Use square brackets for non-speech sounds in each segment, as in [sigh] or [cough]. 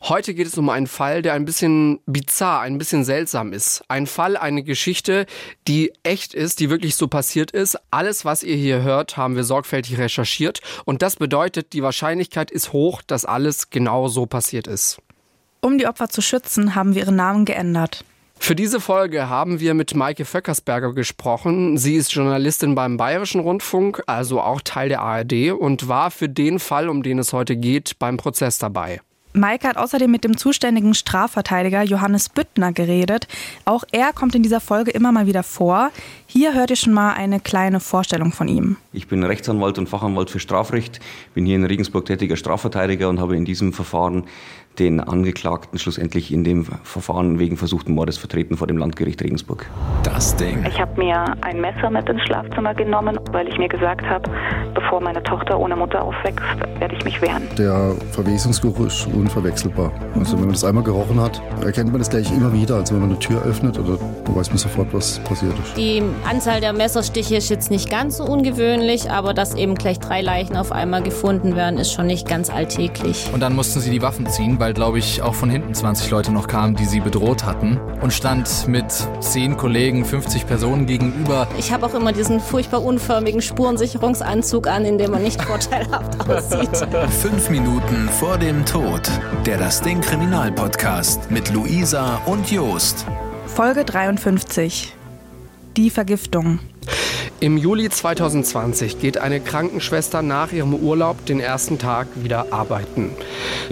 Heute geht es um einen Fall, der ein bisschen bizarr, ein bisschen seltsam ist. Ein Fall, eine Geschichte, die echt ist, die wirklich so passiert ist. Alles, was ihr hier hört, haben wir sorgfältig recherchiert. Und das bedeutet, die Wahrscheinlichkeit ist hoch, dass alles genau so passiert ist. Um die Opfer zu schützen, haben wir ihren Namen geändert. Für diese Folge haben wir mit Maike Vöckersberger gesprochen. Sie ist Journalistin beim Bayerischen Rundfunk, also auch Teil der ARD und war für den Fall, um den es heute geht, beim Prozess dabei. Maike hat außerdem mit dem zuständigen Strafverteidiger Johannes Büttner geredet. Auch er kommt in dieser Folge immer mal wieder vor. Hier hört ihr schon mal eine kleine Vorstellung von ihm. Ich bin Rechtsanwalt und Fachanwalt für Strafrecht, bin hier in Regensburg tätiger Strafverteidiger und habe in diesem Verfahren den Angeklagten schlussendlich in dem Verfahren wegen versuchten Mordes vertreten vor dem Landgericht Regensburg. Das Ding. Ich habe mir ein Messer mit ins Schlafzimmer genommen, weil ich mir gesagt habe, bevor meine Tochter ohne Mutter aufwächst, werde ich mich wehren. Der Verwesungsgeruch ist unverwechselbar. Also wenn man das einmal gerochen hat, erkennt man das gleich immer wieder. Also wenn man eine Tür öffnet, oder weiß man sofort, was passiert ist. Die Anzahl der Messerstiche ist jetzt nicht ganz so ungewöhnlich, aber dass eben gleich drei Leichen auf einmal gefunden werden, ist schon nicht ganz alltäglich. Und dann mussten sie die Waffen ziehen, weil, glaube ich, auch von hinten 20 Leute noch kamen, die sie bedroht hatten. Und stand mit 10 Kollegen, 50 Personen gegenüber. Ich habe auch immer diesen furchtbar unförmigen Spurensicherungsanzug an, in dem man nicht vorteilhaft [laughs] aussieht. Fünf Minuten vor dem Tod. Der Das Ding Kriminalpodcast mit Luisa und Jost. Folge 53. Die Vergiftung. Im Juli 2020 geht eine Krankenschwester nach ihrem Urlaub den ersten Tag wieder arbeiten.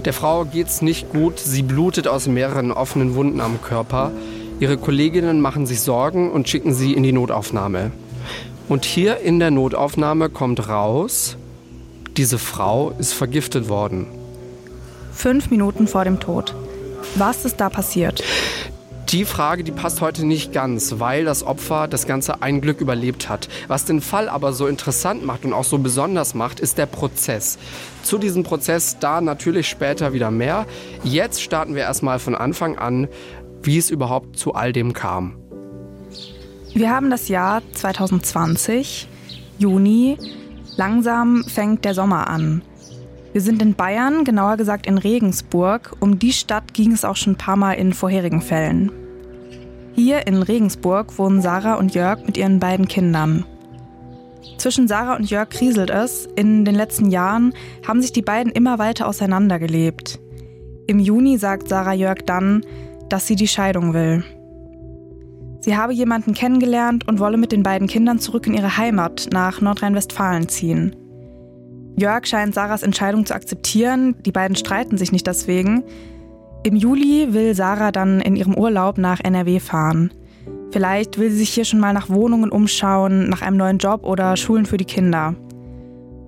Der Frau geht's nicht gut, sie blutet aus mehreren offenen Wunden am Körper. Ihre Kolleginnen machen sich Sorgen und schicken sie in die Notaufnahme. Und hier in der Notaufnahme kommt raus, diese Frau ist vergiftet worden. Fünf Minuten vor dem Tod. Was ist da passiert? Die Frage, die passt heute nicht ganz, weil das Opfer das Ganze ein Glück überlebt hat. Was den Fall aber so interessant macht und auch so besonders macht, ist der Prozess. Zu diesem Prozess da natürlich später wieder mehr. Jetzt starten wir erstmal von Anfang an, wie es überhaupt zu all dem kam. Wir haben das Jahr 2020, Juni. Langsam fängt der Sommer an. Wir sind in Bayern, genauer gesagt in Regensburg. Um die Stadt ging es auch schon ein paar Mal in vorherigen Fällen. Hier in Regensburg wohnen Sarah und Jörg mit ihren beiden Kindern. Zwischen Sarah und Jörg kriselt es. In den letzten Jahren haben sich die beiden immer weiter auseinandergelebt. Im Juni sagt Sarah Jörg dann, dass sie die Scheidung will. Sie habe jemanden kennengelernt und wolle mit den beiden Kindern zurück in ihre Heimat nach Nordrhein-Westfalen ziehen. Jörg scheint Sarahs Entscheidung zu akzeptieren, die beiden streiten sich nicht deswegen. Im Juli will Sarah dann in ihrem Urlaub nach NRW fahren. Vielleicht will sie sich hier schon mal nach Wohnungen umschauen, nach einem neuen Job oder Schulen für die Kinder.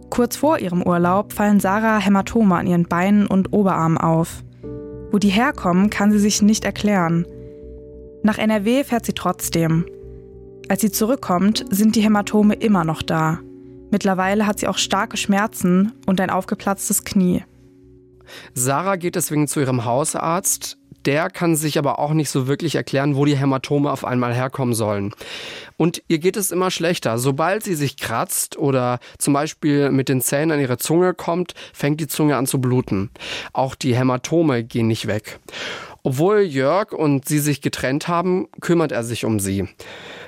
Kurz vor ihrem Urlaub fallen Sarah Hämatome an ihren Beinen und Oberarmen auf. Wo die herkommen, kann sie sich nicht erklären. Nach NRW fährt sie trotzdem. Als sie zurückkommt, sind die Hämatome immer noch da. Mittlerweile hat sie auch starke Schmerzen und ein aufgeplatztes Knie. Sarah geht deswegen zu ihrem Hausarzt. Der kann sich aber auch nicht so wirklich erklären, wo die Hämatome auf einmal herkommen sollen. Und ihr geht es immer schlechter. Sobald sie sich kratzt oder zum Beispiel mit den Zähnen an ihre Zunge kommt, fängt die Zunge an zu bluten. Auch die Hämatome gehen nicht weg. Obwohl Jörg und sie sich getrennt haben, kümmert er sich um sie.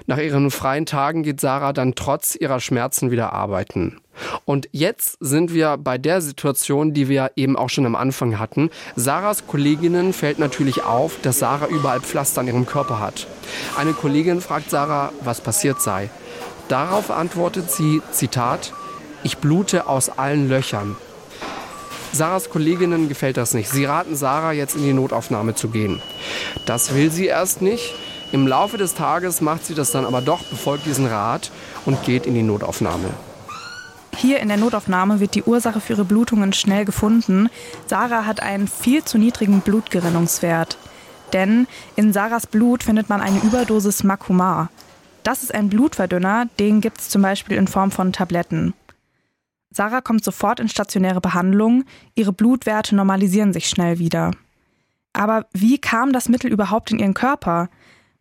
Nach ihren freien Tagen geht Sarah dann trotz ihrer Schmerzen wieder arbeiten. Und jetzt sind wir bei der Situation, die wir eben auch schon am Anfang hatten. Sarahs Kolleginnen fällt natürlich auf, dass Sarah überall Pflaster an ihrem Körper hat. Eine Kollegin fragt Sarah, was passiert sei. Darauf antwortet sie, Zitat, ich blute aus allen Löchern. Sarahs Kolleginnen gefällt das nicht. Sie raten Sarah, jetzt in die Notaufnahme zu gehen. Das will sie erst nicht. Im Laufe des Tages macht sie das dann aber doch, befolgt diesen Rat und geht in die Notaufnahme. Hier in der Notaufnahme wird die Ursache für ihre Blutungen schnell gefunden. Sarah hat einen viel zu niedrigen Blutgerinnungswert. Denn in Sarahs Blut findet man eine Überdosis Makumar. Das ist ein Blutverdünner, den gibt es zum Beispiel in Form von Tabletten. Sarah kommt sofort in stationäre Behandlung, ihre Blutwerte normalisieren sich schnell wieder. Aber wie kam das Mittel überhaupt in ihren Körper?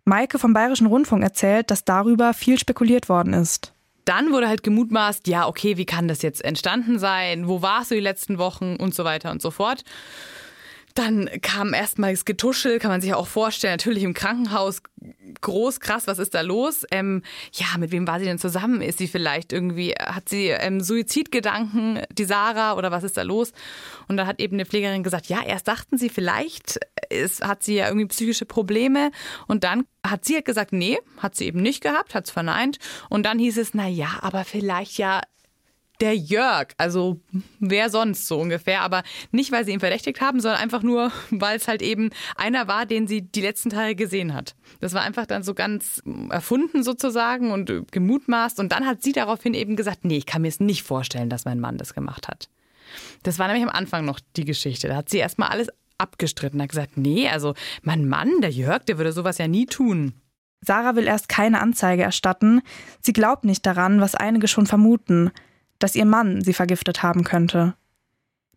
Maike vom Bayerischen Rundfunk erzählt, dass darüber viel spekuliert worden ist. Dann wurde halt gemutmaßt, ja, okay, wie kann das jetzt entstanden sein? Wo warst du die letzten Wochen und so weiter und so fort. Dann kam erstmal das Getuschel, kann man sich auch vorstellen, natürlich im Krankenhaus. Groß, krass, was ist da los? Ähm, ja, mit wem war sie denn zusammen? Ist sie vielleicht irgendwie, hat sie ähm, Suizidgedanken, die Sarah, oder was ist da los? Und da hat eben eine Pflegerin gesagt, ja, erst dachten sie vielleicht, ist, hat sie ja irgendwie psychische Probleme. Und dann hat sie halt gesagt, nee, hat sie eben nicht gehabt, hat es verneint. Und dann hieß es, na ja, aber vielleicht ja der Jörg. Also wer sonst so ungefähr. Aber nicht, weil sie ihn verdächtigt haben, sondern einfach nur, [laughs] weil es halt eben einer war, den sie die letzten Tage gesehen hat. Das war einfach dann so ganz erfunden sozusagen und gemutmaßt. Und dann hat sie daraufhin eben gesagt, nee, ich kann mir es nicht vorstellen, dass mein Mann das gemacht hat. Das war nämlich am Anfang noch die Geschichte. Da hat sie erstmal alles abgestritten, hat gesagt, nee, also mein Mann, der Jörg, der würde sowas ja nie tun. Sarah will erst keine Anzeige erstatten. Sie glaubt nicht daran, was einige schon vermuten – dass ihr Mann sie vergiftet haben könnte.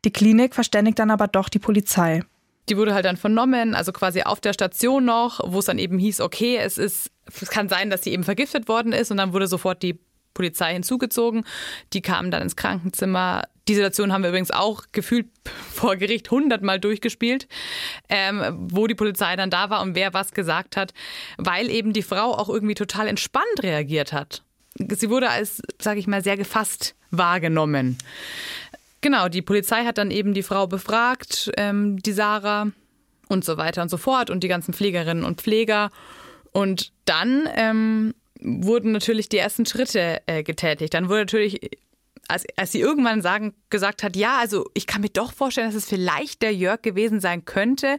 Die Klinik verständigt dann aber doch die Polizei. Die wurde halt dann vernommen, also quasi auf der Station noch, wo es dann eben hieß, okay, es ist, es kann sein, dass sie eben vergiftet worden ist und dann wurde sofort die Polizei hinzugezogen. Die kamen dann ins Krankenzimmer. Die Situation haben wir übrigens auch gefühlt [laughs] vor Gericht hundertmal durchgespielt, ähm, wo die Polizei dann da war und wer was gesagt hat, weil eben die Frau auch irgendwie total entspannt reagiert hat. Sie wurde als, sage ich mal, sehr gefasst wahrgenommen. Genau, die Polizei hat dann eben die Frau befragt, ähm, die Sarah und so weiter und so fort und die ganzen Pflegerinnen und Pfleger. Und dann ähm, wurden natürlich die ersten Schritte äh, getätigt. Dann wurde natürlich, als, als sie irgendwann sagen, gesagt hat, ja, also ich kann mir doch vorstellen, dass es vielleicht der Jörg gewesen sein könnte,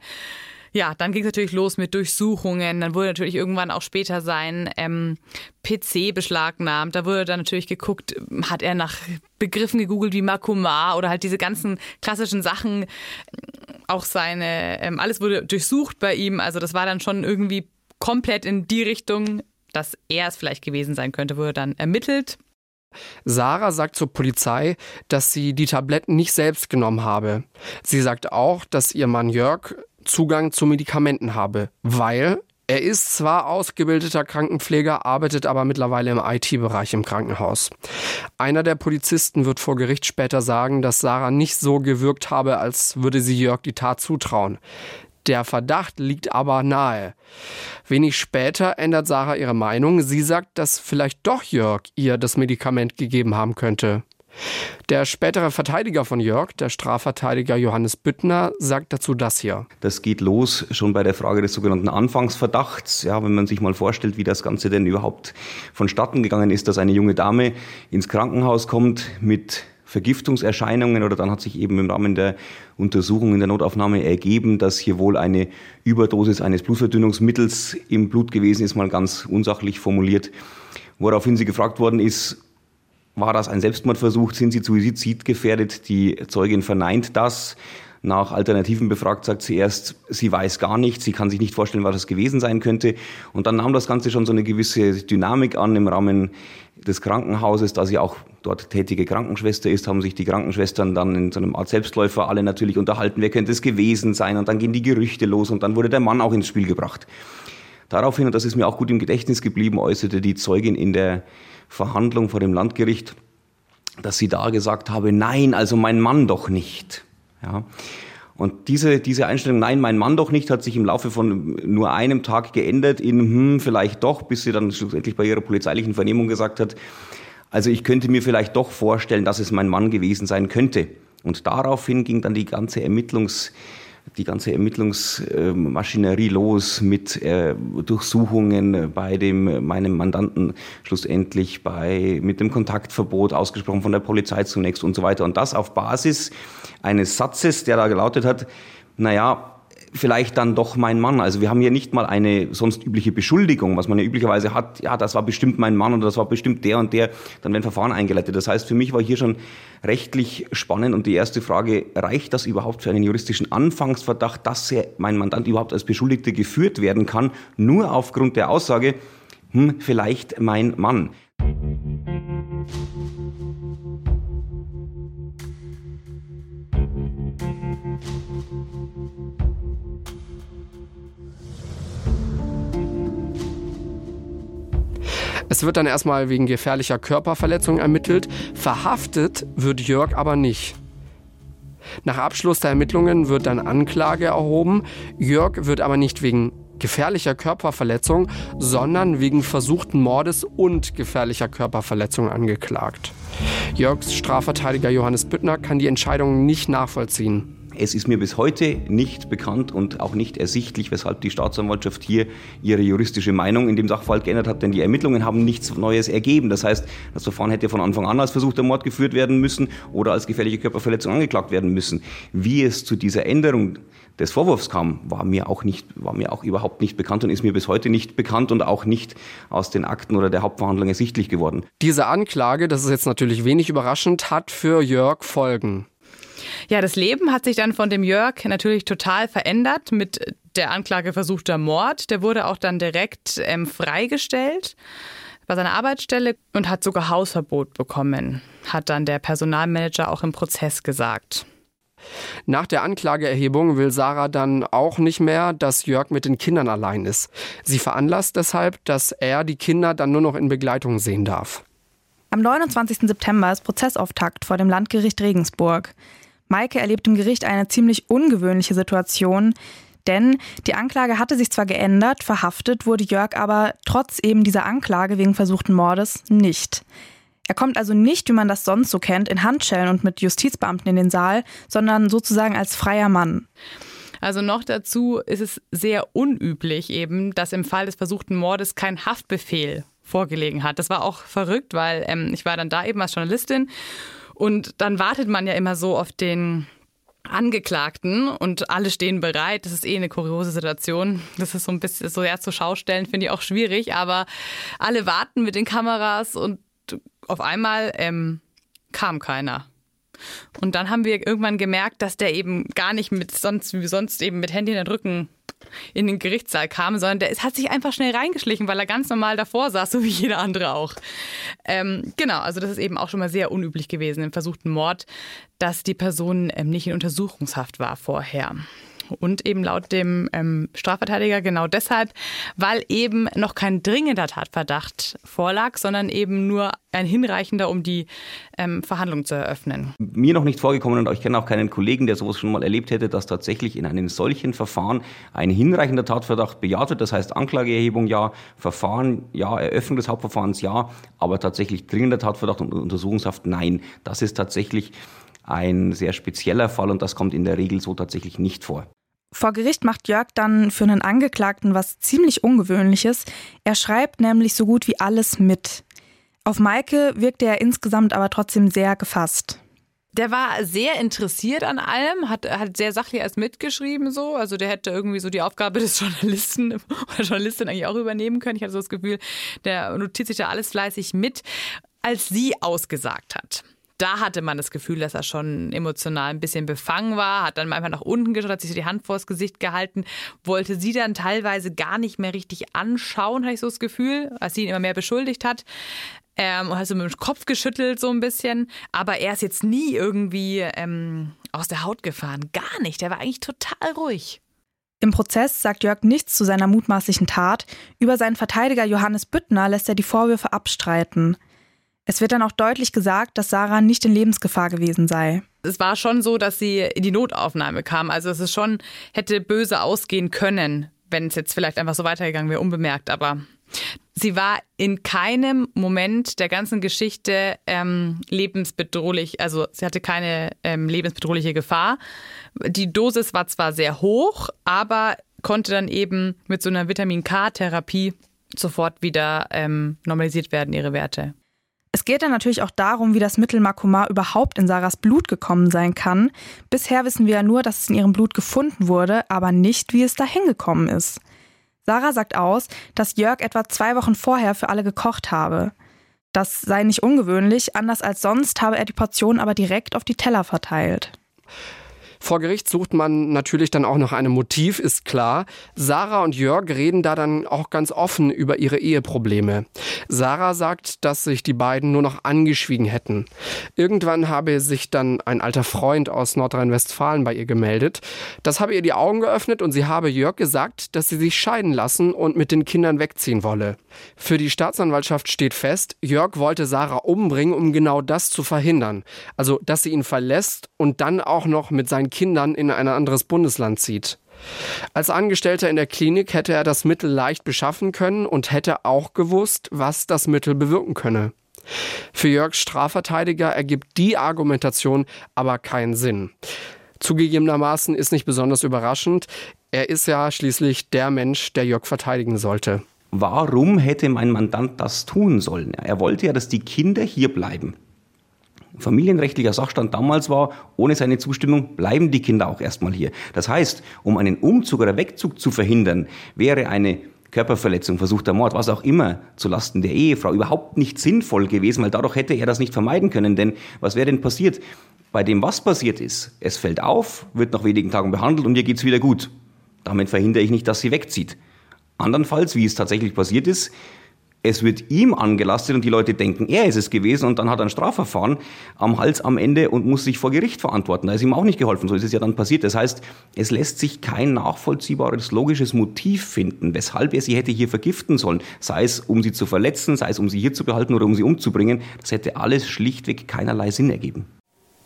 ja, dann ging es natürlich los mit Durchsuchungen. Dann wurde natürlich irgendwann auch später sein ähm, PC beschlagnahmt. Da wurde dann natürlich geguckt, hat er nach Begriffen gegoogelt wie Makoma oder halt diese ganzen klassischen Sachen. Auch seine, ähm, alles wurde durchsucht bei ihm. Also das war dann schon irgendwie komplett in die Richtung, dass er es vielleicht gewesen sein könnte, wurde dann ermittelt. Sarah sagt zur Polizei, dass sie die Tabletten nicht selbst genommen habe. Sie sagt auch, dass ihr Mann Jörg Zugang zu Medikamenten habe, weil er ist zwar ausgebildeter Krankenpfleger, arbeitet aber mittlerweile im IT-Bereich im Krankenhaus. Einer der Polizisten wird vor Gericht später sagen, dass Sarah nicht so gewirkt habe, als würde sie Jörg die Tat zutrauen. Der Verdacht liegt aber nahe. Wenig später ändert Sarah ihre Meinung. Sie sagt, dass vielleicht doch Jörg ihr das Medikament gegeben haben könnte. Der spätere Verteidiger von Jörg, der Strafverteidiger Johannes Büttner, sagt dazu das hier. Das geht los schon bei der Frage des sogenannten Anfangsverdachts. Ja, wenn man sich mal vorstellt, wie das Ganze denn überhaupt vonstatten gegangen ist, dass eine junge Dame ins Krankenhaus kommt mit Vergiftungserscheinungen oder dann hat sich eben im Rahmen der Untersuchung in der Notaufnahme ergeben, dass hier wohl eine Überdosis eines Blutverdünnungsmittels im Blut gewesen ist, mal ganz unsachlich formuliert. Woraufhin sie gefragt worden ist, war das ein Selbstmordversuch? Sind Sie suizidgefährdet? Die Zeugin verneint das. Nach Alternativen befragt sagt sie erst, sie weiß gar nicht, sie kann sich nicht vorstellen, was das gewesen sein könnte. Und dann nahm das Ganze schon so eine gewisse Dynamik an im Rahmen des Krankenhauses, da sie auch dort tätige Krankenschwester ist, haben sich die Krankenschwestern dann in so einem Art Selbstläufer alle natürlich unterhalten, wer könnte es gewesen sein und dann gehen die Gerüchte los und dann wurde der Mann auch ins Spiel gebracht. Daraufhin, und das ist mir auch gut im Gedächtnis geblieben, äußerte die Zeugin in der Verhandlung vor dem Landgericht, dass sie da gesagt habe, nein, also mein Mann doch nicht. Ja. Und diese, diese Einstellung, nein, mein Mann doch nicht, hat sich im Laufe von nur einem Tag geändert in, hm, vielleicht doch, bis sie dann schlussendlich bei ihrer polizeilichen Vernehmung gesagt hat, also ich könnte mir vielleicht doch vorstellen, dass es mein Mann gewesen sein könnte. Und daraufhin ging dann die ganze Ermittlungs- die ganze Ermittlungsmaschinerie los mit äh, Durchsuchungen bei dem meinem Mandanten schlussendlich bei mit dem Kontaktverbot ausgesprochen von der Polizei zunächst und so weiter. Und das auf Basis eines Satzes, der da gelautet hat, naja, vielleicht dann doch mein Mann. Also wir haben hier nicht mal eine sonst übliche Beschuldigung, was man ja üblicherweise hat, ja, das war bestimmt mein Mann oder das war bestimmt der und der, dann werden Verfahren eingeleitet. Das heißt, für mich war hier schon rechtlich spannend und die erste Frage, reicht das überhaupt für einen juristischen Anfangsverdacht, dass mein Mandant überhaupt als Beschuldigte geführt werden kann, nur aufgrund der Aussage, hm, vielleicht mein Mann. Es wird dann erstmal wegen gefährlicher Körperverletzung ermittelt. Verhaftet wird Jörg aber nicht. Nach Abschluss der Ermittlungen wird dann Anklage erhoben. Jörg wird aber nicht wegen gefährlicher Körperverletzung, sondern wegen versuchten Mordes und gefährlicher Körperverletzung angeklagt. Jörgs Strafverteidiger Johannes Büttner kann die Entscheidung nicht nachvollziehen. Es ist mir bis heute nicht bekannt und auch nicht ersichtlich, weshalb die Staatsanwaltschaft hier ihre juristische Meinung in dem Sachverhalt geändert hat, denn die Ermittlungen haben nichts Neues ergeben. Das heißt, das Verfahren hätte von Anfang an als versuchter Mord geführt werden müssen oder als gefährliche Körperverletzung angeklagt werden müssen. Wie es zu dieser Änderung des Vorwurfs kam, war mir auch nicht, war mir auch überhaupt nicht bekannt und ist mir bis heute nicht bekannt und auch nicht aus den Akten oder der Hauptverhandlung ersichtlich geworden. Diese Anklage, das ist jetzt natürlich wenig überraschend, hat für Jörg Folgen. Ja, das Leben hat sich dann von dem Jörg natürlich total verändert mit der Anklage versuchter Mord. Der wurde auch dann direkt ähm, freigestellt bei seiner Arbeitsstelle und hat sogar Hausverbot bekommen, hat dann der Personalmanager auch im Prozess gesagt. Nach der Anklageerhebung will Sarah dann auch nicht mehr, dass Jörg mit den Kindern allein ist. Sie veranlasst deshalb, dass er die Kinder dann nur noch in Begleitung sehen darf. Am 29. September ist Prozessauftakt vor dem Landgericht Regensburg. Maike erlebt im Gericht eine ziemlich ungewöhnliche Situation, denn die Anklage hatte sich zwar geändert, verhaftet wurde Jörg aber trotz eben dieser Anklage wegen versuchten Mordes nicht. Er kommt also nicht, wie man das sonst so kennt, in Handschellen und mit Justizbeamten in den Saal, sondern sozusagen als freier Mann. Also noch dazu ist es sehr unüblich eben, dass im Fall des versuchten Mordes kein Haftbefehl vorgelegen hat. Das war auch verrückt, weil ähm, ich war dann da eben als Journalistin und dann wartet man ja immer so auf den Angeklagten und alle stehen bereit. Das ist eh eine kuriose Situation. Das ist so ein bisschen so eher zu Schaustellen, finde ich auch schwierig, aber alle warten mit den Kameras und auf einmal ähm, kam keiner. Und dann haben wir irgendwann gemerkt, dass der eben gar nicht mit sonst wie sonst eben mit Handy in den Rücken in den Gerichtssaal kam, sondern der hat sich einfach schnell reingeschlichen, weil er ganz normal davor saß, so wie jeder andere auch. Ähm, genau, also das ist eben auch schon mal sehr unüblich gewesen im versuchten Mord, dass die Person ähm, nicht in Untersuchungshaft war vorher. Und eben laut dem ähm, Strafverteidiger genau deshalb, weil eben noch kein dringender Tatverdacht vorlag, sondern eben nur ein hinreichender, um die ähm, Verhandlung zu eröffnen. Mir noch nicht vorgekommen und ich kenne auch keinen Kollegen, der sowas schon mal erlebt hätte, dass tatsächlich in einem solchen Verfahren ein hinreichender Tatverdacht bejaht wird. Das heißt Anklageerhebung ja, Verfahren ja, Eröffnung des Hauptverfahrens ja, aber tatsächlich dringender Tatverdacht und Untersuchungshaft nein. Das ist tatsächlich ein sehr spezieller Fall und das kommt in der Regel so tatsächlich nicht vor. Vor Gericht macht Jörg dann für einen Angeklagten was ziemlich Ungewöhnliches. Er schreibt nämlich so gut wie alles mit. Auf Maike wirkte er insgesamt aber trotzdem sehr gefasst. Der war sehr interessiert an allem, hat, hat sehr sachlich erst mitgeschrieben so. Also der hätte irgendwie so die Aufgabe [laughs] des Journalisten oder Journalistin eigentlich auch übernehmen können. Ich hatte so das Gefühl, der notiert sich da alles fleißig mit, als sie ausgesagt hat da hatte man das Gefühl, dass er schon emotional ein bisschen befangen war, hat dann einfach nach unten geschaut, hat sich die Hand vors Gesicht gehalten, wollte sie dann teilweise gar nicht mehr richtig anschauen, habe ich so das Gefühl, als sie ihn immer mehr beschuldigt hat. Ähm, und hat so mit dem Kopf geschüttelt so ein bisschen. Aber er ist jetzt nie irgendwie ähm, aus der Haut gefahren. Gar nicht. Der war eigentlich total ruhig. Im Prozess sagt Jörg nichts zu seiner mutmaßlichen Tat. Über seinen Verteidiger Johannes Büttner lässt er die Vorwürfe abstreiten. Es wird dann auch deutlich gesagt, dass Sarah nicht in Lebensgefahr gewesen sei. Es war schon so, dass sie in die Notaufnahme kam. Also es ist schon, hätte böse ausgehen können, wenn es jetzt vielleicht einfach so weitergegangen wäre, unbemerkt. Aber sie war in keinem Moment der ganzen Geschichte ähm, lebensbedrohlich. Also sie hatte keine ähm, lebensbedrohliche Gefahr. Die Dosis war zwar sehr hoch, aber konnte dann eben mit so einer Vitamin K-Therapie sofort wieder ähm, normalisiert werden, ihre Werte. Es geht dann natürlich auch darum, wie das Mittel Makoma überhaupt in Sarahs Blut gekommen sein kann. Bisher wissen wir ja nur, dass es in ihrem Blut gefunden wurde, aber nicht, wie es dahin gekommen ist. Sarah sagt aus, dass Jörg etwa zwei Wochen vorher für alle gekocht habe. Das sei nicht ungewöhnlich, anders als sonst habe er die Portion aber direkt auf die Teller verteilt. Vor Gericht sucht man natürlich dann auch noch ein Motiv, ist klar. Sarah und Jörg reden da dann auch ganz offen über ihre Eheprobleme. Sarah sagt, dass sich die beiden nur noch angeschwiegen hätten. Irgendwann habe sich dann ein alter Freund aus Nordrhein-Westfalen bei ihr gemeldet. Das habe ihr die Augen geöffnet und sie habe Jörg gesagt, dass sie sich scheiden lassen und mit den Kindern wegziehen wolle. Für die Staatsanwaltschaft steht fest, Jörg wollte Sarah umbringen, um genau das zu verhindern. Also, dass sie ihn verlässt und dann auch noch mit seinen Kindern in ein anderes Bundesland zieht. Als Angestellter in der Klinik hätte er das Mittel leicht beschaffen können und hätte auch gewusst, was das Mittel bewirken könne. Für Jörgs Strafverteidiger ergibt die Argumentation aber keinen Sinn. Zugegebenermaßen ist nicht besonders überraschend. Er ist ja schließlich der Mensch, der Jörg verteidigen sollte. Warum hätte mein Mandant das tun sollen? Er wollte ja, dass die Kinder hier bleiben. Familienrechtlicher Sachstand damals war, ohne seine Zustimmung bleiben die Kinder auch erstmal hier. Das heißt, um einen Umzug oder Wegzug zu verhindern, wäre eine Körperverletzung, versuchter Mord, was auch immer, zulasten der Ehefrau überhaupt nicht sinnvoll gewesen, weil dadurch hätte er das nicht vermeiden können. Denn was wäre denn passiert? Bei dem, was passiert ist, es fällt auf, wird nach wenigen Tagen behandelt und ihr geht's wieder gut. Damit verhindere ich nicht, dass sie wegzieht. Andernfalls, wie es tatsächlich passiert ist, es wird ihm angelastet und die Leute denken, er ist es gewesen und dann hat er ein Strafverfahren am Hals am Ende und muss sich vor Gericht verantworten. Da ist ihm auch nicht geholfen. So ist es ja dann passiert. Das heißt, es lässt sich kein nachvollziehbares, logisches Motiv finden, weshalb er sie hätte hier vergiften sollen. Sei es, um sie zu verletzen, sei es, um sie hier zu behalten oder um sie umzubringen. Das hätte alles schlichtweg keinerlei Sinn ergeben.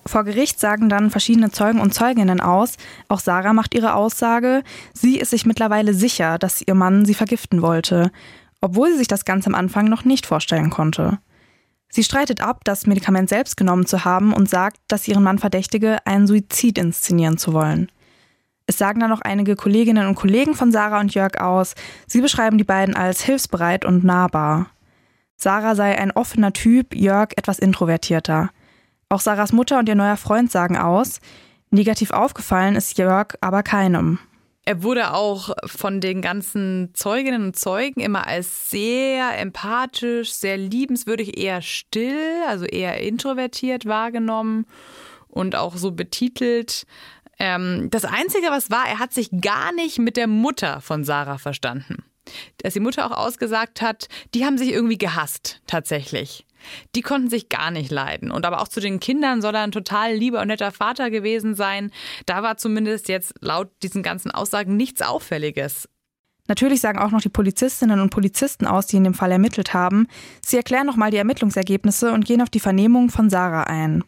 Vor Gericht sagen dann verschiedene Zeugen und Zeuginnen aus. Auch Sarah macht ihre Aussage. Sie ist sich mittlerweile sicher, dass ihr Mann sie vergiften wollte obwohl sie sich das ganz am Anfang noch nicht vorstellen konnte. Sie streitet ab, das Medikament selbst genommen zu haben und sagt, dass ihren Mann verdächtige, einen Suizid inszenieren zu wollen. Es sagen dann noch einige Kolleginnen und Kollegen von Sarah und Jörg aus. Sie beschreiben die beiden als hilfsbereit und nahbar. Sarah sei ein offener Typ, Jörg etwas introvertierter. Auch Sarahs Mutter und ihr neuer Freund sagen aus. Negativ aufgefallen ist Jörg aber keinem. Er wurde auch von den ganzen Zeuginnen und Zeugen immer als sehr empathisch, sehr liebenswürdig, eher still, also eher introvertiert wahrgenommen und auch so betitelt. Ähm, das Einzige, was war, er hat sich gar nicht mit der Mutter von Sarah verstanden. Dass die Mutter auch ausgesagt hat, die haben sich irgendwie gehasst, tatsächlich. Die konnten sich gar nicht leiden. Und aber auch zu den Kindern soll er ein total lieber und netter Vater gewesen sein. Da war zumindest jetzt laut diesen ganzen Aussagen nichts Auffälliges. Natürlich sagen auch noch die Polizistinnen und Polizisten aus, die in dem Fall ermittelt haben. Sie erklären nochmal die Ermittlungsergebnisse und gehen auf die Vernehmung von Sarah ein.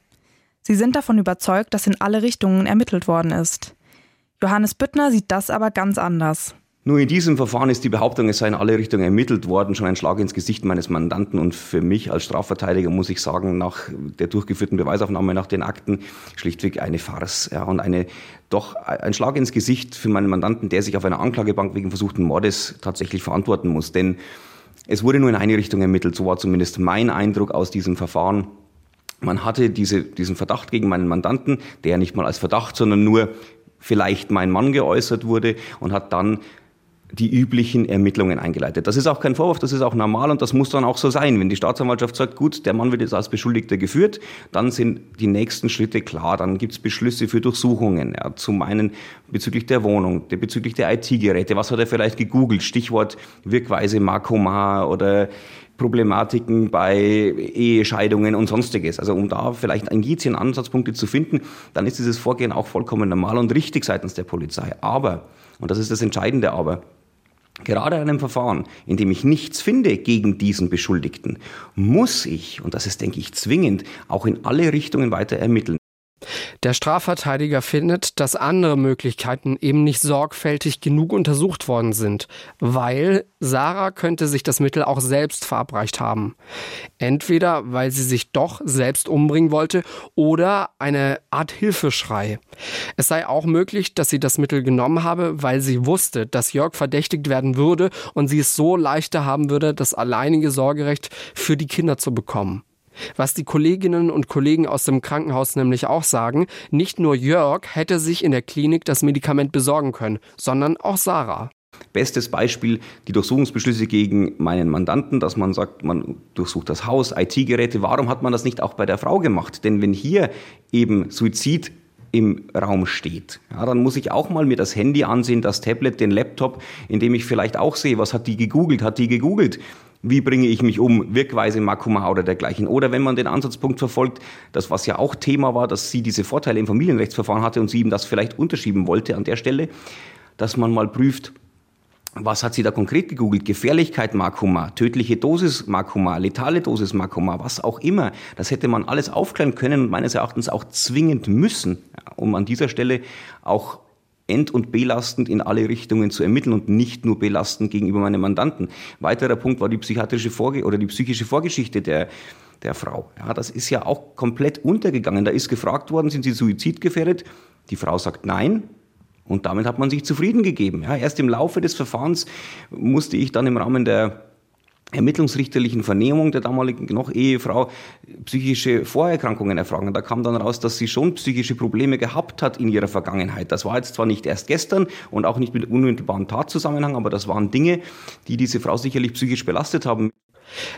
Sie sind davon überzeugt, dass in alle Richtungen ermittelt worden ist. Johannes Büttner sieht das aber ganz anders. Nur in diesem Verfahren ist die Behauptung, es sei in alle Richtungen ermittelt worden, schon ein Schlag ins Gesicht meines Mandanten. Und für mich als Strafverteidiger muss ich sagen, nach der durchgeführten Beweisaufnahme, nach den Akten, schlichtweg eine Farce. Ja, und eine, doch ein Schlag ins Gesicht für meinen Mandanten, der sich auf einer Anklagebank wegen versuchten Mordes tatsächlich verantworten muss. Denn es wurde nur in eine Richtung ermittelt. So war zumindest mein Eindruck aus diesem Verfahren. Man hatte diese, diesen Verdacht gegen meinen Mandanten, der nicht mal als Verdacht, sondern nur vielleicht mein Mann geäußert wurde und hat dann die üblichen Ermittlungen eingeleitet. Das ist auch kein Vorwurf, das ist auch normal und das muss dann auch so sein. Wenn die Staatsanwaltschaft sagt, gut, der Mann wird jetzt als Beschuldigter geführt, dann sind die nächsten Schritte klar. Dann gibt es Beschlüsse für Durchsuchungen. Ja, zum einen bezüglich der Wohnung, bezüglich der IT-Geräte. Was hat er vielleicht gegoogelt? Stichwort Wirkweise Makoma oder Problematiken bei Ehescheidungen und sonstiges. Also um da vielleicht Indizien, Ansatzpunkte zu finden, dann ist dieses Vorgehen auch vollkommen normal und richtig seitens der Polizei. Aber, und das ist das Entscheidende aber, Gerade in einem Verfahren, in dem ich nichts finde gegen diesen Beschuldigten, muss ich, und das ist, denke ich, zwingend, auch in alle Richtungen weiter ermitteln. Der Strafverteidiger findet, dass andere Möglichkeiten eben nicht sorgfältig genug untersucht worden sind, weil Sarah könnte sich das Mittel auch selbst verabreicht haben. Entweder weil sie sich doch selbst umbringen wollte oder eine Art Hilfeschrei. Es sei auch möglich, dass sie das Mittel genommen habe, weil sie wusste, dass Jörg verdächtigt werden würde und sie es so leichter haben würde, das alleinige Sorgerecht für die Kinder zu bekommen. Was die Kolleginnen und Kollegen aus dem Krankenhaus nämlich auch sagen, nicht nur Jörg hätte sich in der Klinik das Medikament besorgen können, sondern auch Sarah. Bestes Beispiel die Durchsuchungsbeschlüsse gegen meinen Mandanten, dass man sagt, man durchsucht das Haus, IT-Geräte. Warum hat man das nicht auch bei der Frau gemacht? Denn wenn hier eben Suizid im Raum steht. Ja, dann muss ich auch mal mir das Handy ansehen, das Tablet, den Laptop, in dem ich vielleicht auch sehe, was hat die gegoogelt, hat die gegoogelt. Wie bringe ich mich um? Wirkweise Makuma oder dergleichen. Oder wenn man den Ansatzpunkt verfolgt, das was ja auch Thema war, dass sie diese Vorteile im Familienrechtsverfahren hatte und sie ihm das vielleicht unterschieben wollte an der Stelle, dass man mal prüft, was hat sie da konkret gegoogelt? Gefährlichkeit Makuma, tödliche Dosis Makuma, letale Dosis Makuma, was auch immer. Das hätte man alles aufklären können und meines Erachtens auch zwingend müssen, um an dieser Stelle auch ent- und belastend in alle Richtungen zu ermitteln und nicht nur belastend gegenüber meinem Mandanten. Weiterer Punkt war die psychiatrische Vorge oder die psychische Vorgeschichte der der Frau. Ja, das ist ja auch komplett untergegangen. Da ist gefragt worden, sind Sie suizidgefährdet? Die Frau sagt nein. Und damit hat man sich zufrieden gegeben. Ja, erst im Laufe des Verfahrens musste ich dann im Rahmen der ermittlungsrichterlichen Vernehmung der damaligen noch Ehefrau psychische Vorerkrankungen erfragen. Da kam dann raus, dass sie schon psychische Probleme gehabt hat in ihrer Vergangenheit. Das war jetzt zwar nicht erst gestern und auch nicht mit unmittelbaren Tatzusammenhang, aber das waren Dinge, die diese Frau sicherlich psychisch belastet haben.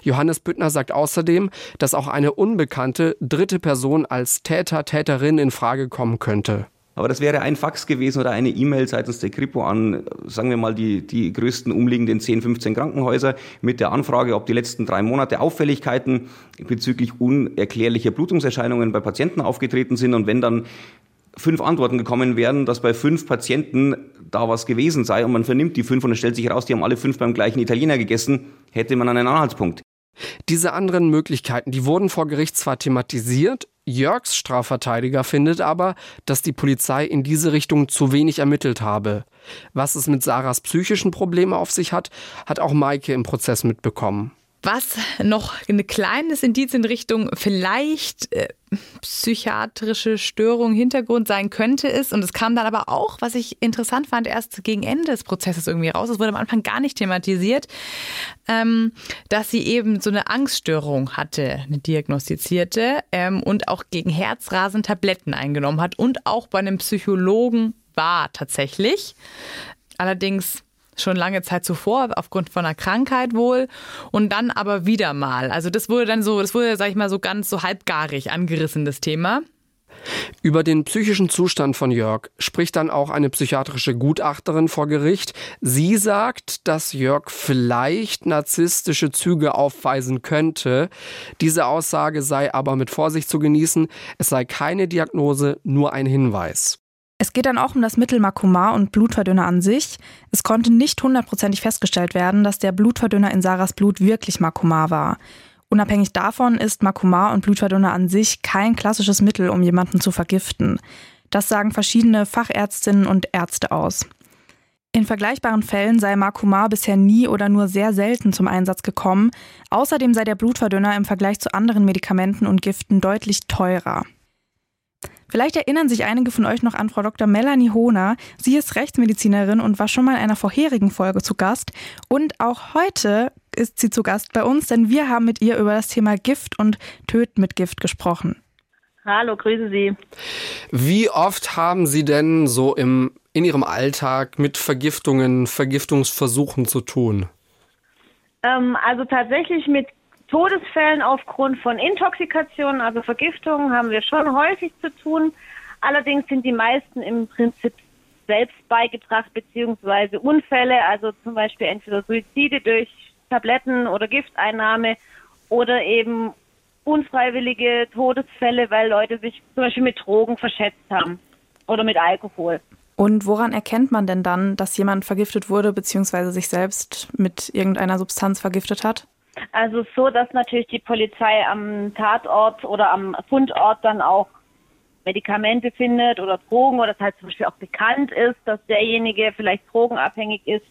Johannes Büttner sagt außerdem, dass auch eine unbekannte dritte Person als Täter, Täterin in Frage kommen könnte. Aber das wäre ein Fax gewesen oder eine E-Mail seitens der Kripo an, sagen wir mal, die, die größten umliegenden 10, 15 Krankenhäuser mit der Anfrage, ob die letzten drei Monate Auffälligkeiten bezüglich unerklärlicher Blutungserscheinungen bei Patienten aufgetreten sind. Und wenn dann fünf Antworten gekommen wären, dass bei fünf Patienten da was gewesen sei und man vernimmt die fünf und es stellt sich heraus, die haben alle fünf beim gleichen Italiener gegessen, hätte man einen Anhaltspunkt. Diese anderen Möglichkeiten, die wurden vor Gericht zwar thematisiert, Jörgs Strafverteidiger findet aber, dass die Polizei in diese Richtung zu wenig ermittelt habe. Was es mit Sarahs psychischen Problemen auf sich hat, hat auch Maike im Prozess mitbekommen. Was noch ein kleines Indiz in Richtung vielleicht äh, psychiatrische Störung Hintergrund sein könnte, ist, und es kam dann aber auch, was ich interessant fand, erst gegen Ende des Prozesses irgendwie raus, es wurde am Anfang gar nicht thematisiert, ähm, dass sie eben so eine Angststörung hatte, eine diagnostizierte, ähm, und auch gegen Herzrasen Tabletten eingenommen hat und auch bei einem Psychologen war tatsächlich. Allerdings schon lange Zeit zuvor, aufgrund von einer Krankheit wohl. Und dann aber wieder mal. Also das wurde dann so, das wurde, sag ich mal, so ganz so halbgarig angerissen, das Thema. Über den psychischen Zustand von Jörg spricht dann auch eine psychiatrische Gutachterin vor Gericht. Sie sagt, dass Jörg vielleicht narzisstische Züge aufweisen könnte. Diese Aussage sei aber mit Vorsicht zu genießen. Es sei keine Diagnose, nur ein Hinweis. Es geht dann auch um das Mittel Makoma und Blutverdünner an sich. Es konnte nicht hundertprozentig festgestellt werden, dass der Blutverdünner in Sarahs Blut wirklich Makoma war. Unabhängig davon ist Makoma und Blutverdünner an sich kein klassisches Mittel, um jemanden zu vergiften. Das sagen verschiedene Fachärztinnen und Ärzte aus. In vergleichbaren Fällen sei Makoma bisher nie oder nur sehr selten zum Einsatz gekommen. Außerdem sei der Blutverdünner im Vergleich zu anderen Medikamenten und Giften deutlich teurer. Vielleicht erinnern sich einige von euch noch an Frau Dr. Melanie Hohner. Sie ist Rechtsmedizinerin und war schon mal in einer vorherigen Folge zu Gast. Und auch heute ist sie zu Gast bei uns, denn wir haben mit ihr über das Thema Gift und Töten mit Gift gesprochen. Hallo, grüße Sie. Wie oft haben Sie denn so im, in Ihrem Alltag mit Vergiftungen, Vergiftungsversuchen zu tun? Ähm, also tatsächlich mit Todesfällen aufgrund von Intoxikationen, also Vergiftungen, haben wir schon häufig zu tun. Allerdings sind die meisten im Prinzip selbst beigebracht, beziehungsweise Unfälle, also zum Beispiel entweder Suizide durch Tabletten oder Gifteinnahme oder eben unfreiwillige Todesfälle, weil Leute sich zum Beispiel mit Drogen verschätzt haben oder mit Alkohol. Und woran erkennt man denn dann, dass jemand vergiftet wurde, beziehungsweise sich selbst mit irgendeiner Substanz vergiftet hat? Also so, dass natürlich die Polizei am Tatort oder am Fundort dann auch Medikamente findet oder Drogen oder es halt zum Beispiel auch bekannt ist, dass derjenige vielleicht drogenabhängig ist.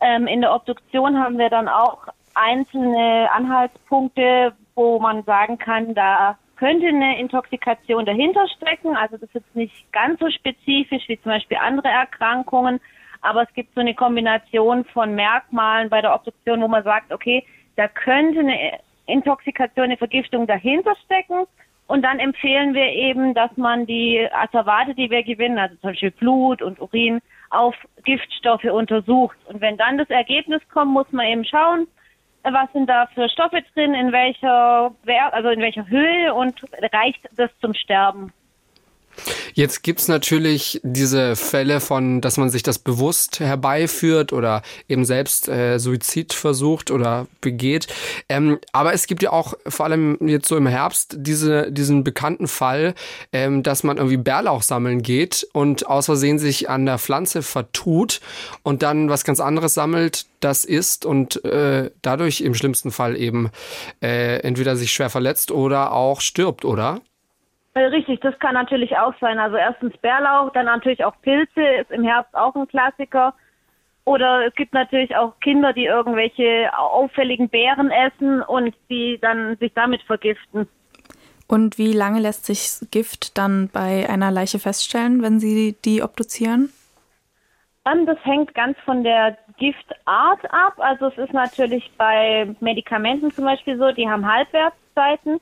Ähm, in der Obduktion haben wir dann auch einzelne Anhaltspunkte, wo man sagen kann, da könnte eine Intoxikation dahinter stecken. Also das ist jetzt nicht ganz so spezifisch wie zum Beispiel andere Erkrankungen, aber es gibt so eine Kombination von Merkmalen bei der Obduktion, wo man sagt, okay, da könnte eine Intoxikation, eine Vergiftung dahinter stecken. Und dann empfehlen wir eben, dass man die Asservate, die wir gewinnen, also zum Beispiel Blut und Urin, auf Giftstoffe untersucht. Und wenn dann das Ergebnis kommt, muss man eben schauen, was sind da für Stoffe drin, in welcher, also in welcher Höhe und reicht das zum Sterben. Jetzt gibt's natürlich diese Fälle von, dass man sich das bewusst herbeiführt oder eben selbst äh, Suizid versucht oder begeht. Ähm, aber es gibt ja auch vor allem jetzt so im Herbst diese, diesen bekannten Fall, ähm, dass man irgendwie Bärlauch sammeln geht und aus Versehen sich an der Pflanze vertut und dann was ganz anderes sammelt, das isst und äh, dadurch im schlimmsten Fall eben äh, entweder sich schwer verletzt oder auch stirbt, oder? Richtig, das kann natürlich auch sein. Also erstens Bärlauch, dann natürlich auch Pilze, ist im Herbst auch ein Klassiker. Oder es gibt natürlich auch Kinder, die irgendwelche auffälligen Beeren essen und die dann sich damit vergiften. Und wie lange lässt sich Gift dann bei einer Leiche feststellen, wenn Sie die obduzieren? Ähm, das hängt ganz von der Giftart ab. Also es ist natürlich bei Medikamenten zum Beispiel so, die haben Halbwertszeiten.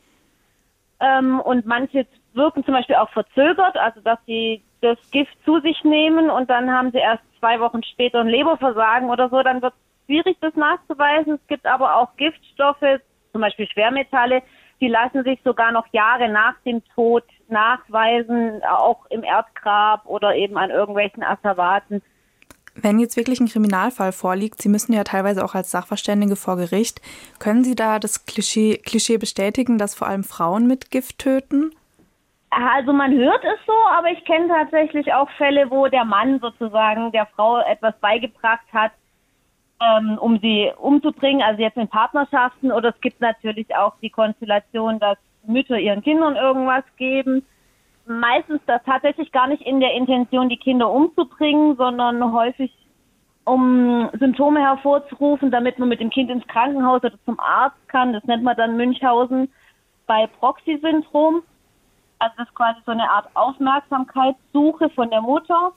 Ähm, und manche wirken zum Beispiel auch verzögert, also dass sie das Gift zu sich nehmen und dann haben sie erst zwei Wochen später ein Leberversagen oder so, dann wird es schwierig, das nachzuweisen. Es gibt aber auch Giftstoffe, zum Beispiel Schwermetalle, die lassen sich sogar noch Jahre nach dem Tod nachweisen, auch im Erdgrab oder eben an irgendwelchen Asservaten. Wenn jetzt wirklich ein Kriminalfall vorliegt, Sie müssen ja teilweise auch als Sachverständige vor Gericht, können Sie da das Klischee, Klischee bestätigen, dass vor allem Frauen mit Gift töten? Also man hört es so, aber ich kenne tatsächlich auch Fälle, wo der Mann sozusagen der Frau etwas beigebracht hat, ähm, um sie umzubringen, also jetzt in Partnerschaften. Oder es gibt natürlich auch die Konstellation, dass Mütter ihren Kindern irgendwas geben meistens das tatsächlich gar nicht in der Intention, die Kinder umzubringen, sondern häufig um Symptome hervorzurufen, damit man mit dem Kind ins Krankenhaus oder zum Arzt kann. Das nennt man dann Münchhausen bei Proxy-Syndrom. Also das ist quasi so eine Art Aufmerksamkeitssuche von der Mutter.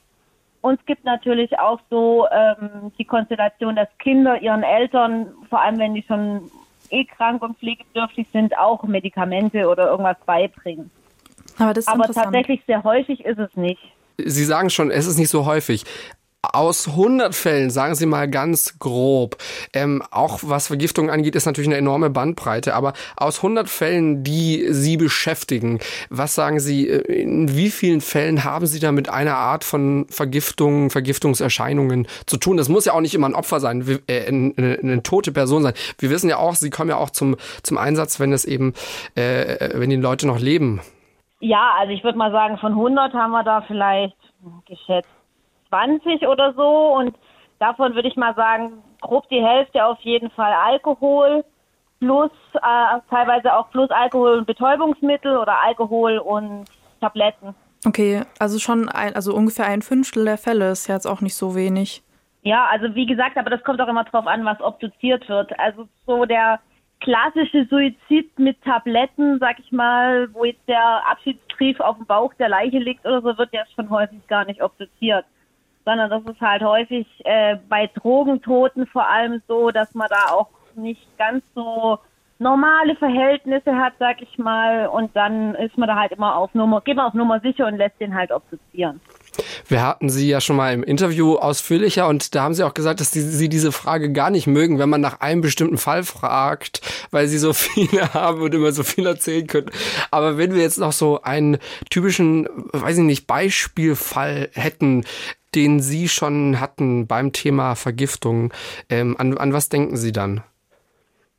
Und es gibt natürlich auch so ähm, die Konstellation, dass Kinder ihren Eltern, vor allem wenn die schon eh krank und pflegebedürftig sind, auch Medikamente oder irgendwas beibringen. Aber, das ist Aber tatsächlich sehr häufig ist es nicht. Sie sagen schon, es ist nicht so häufig. Aus 100 Fällen, sagen Sie mal ganz grob, ähm, auch was Vergiftung angeht, ist natürlich eine enorme Bandbreite, aber aus 100 Fällen, die Sie beschäftigen, was sagen Sie, äh, in wie vielen Fällen haben Sie da mit einer Art von Vergiftung, Vergiftungserscheinungen zu tun? Das muss ja auch nicht immer ein Opfer sein, äh, eine, eine, tote Person sein. Wir wissen ja auch, Sie kommen ja auch zum, zum Einsatz, wenn es eben, äh, wenn die Leute noch leben. Ja, also ich würde mal sagen, von 100 haben wir da vielleicht geschätzt 20 oder so. Und davon würde ich mal sagen, grob die Hälfte auf jeden Fall Alkohol plus äh, teilweise auch plus Alkohol und Betäubungsmittel oder Alkohol und Tabletten. Okay, also schon ein, also ungefähr ein Fünftel der Fälle ist jetzt auch nicht so wenig. Ja, also wie gesagt, aber das kommt auch immer drauf an, was obduziert wird. Also so der klassische Suizid mit Tabletten, sag ich mal, wo jetzt der Abschiedsbrief auf dem Bauch der Leiche liegt oder so, wird ja schon häufig gar nicht obduziert. Sondern das ist halt häufig äh, bei Drogentoten vor allem so, dass man da auch nicht ganz so normale Verhältnisse hat, sag ich mal, und dann ist man da halt immer auf Nummer, geht man auf Nummer sicher und lässt den halt obduzieren. Wir hatten Sie ja schon mal im Interview ausführlicher und da haben Sie auch gesagt, dass Sie diese Frage gar nicht mögen, wenn man nach einem bestimmten Fall fragt, weil Sie so [laughs] viele haben und immer so viel erzählen können. Aber wenn wir jetzt noch so einen typischen, weiß ich nicht, Beispielfall hätten, den Sie schon hatten beim Thema Vergiftung, ähm, an, an was denken Sie dann?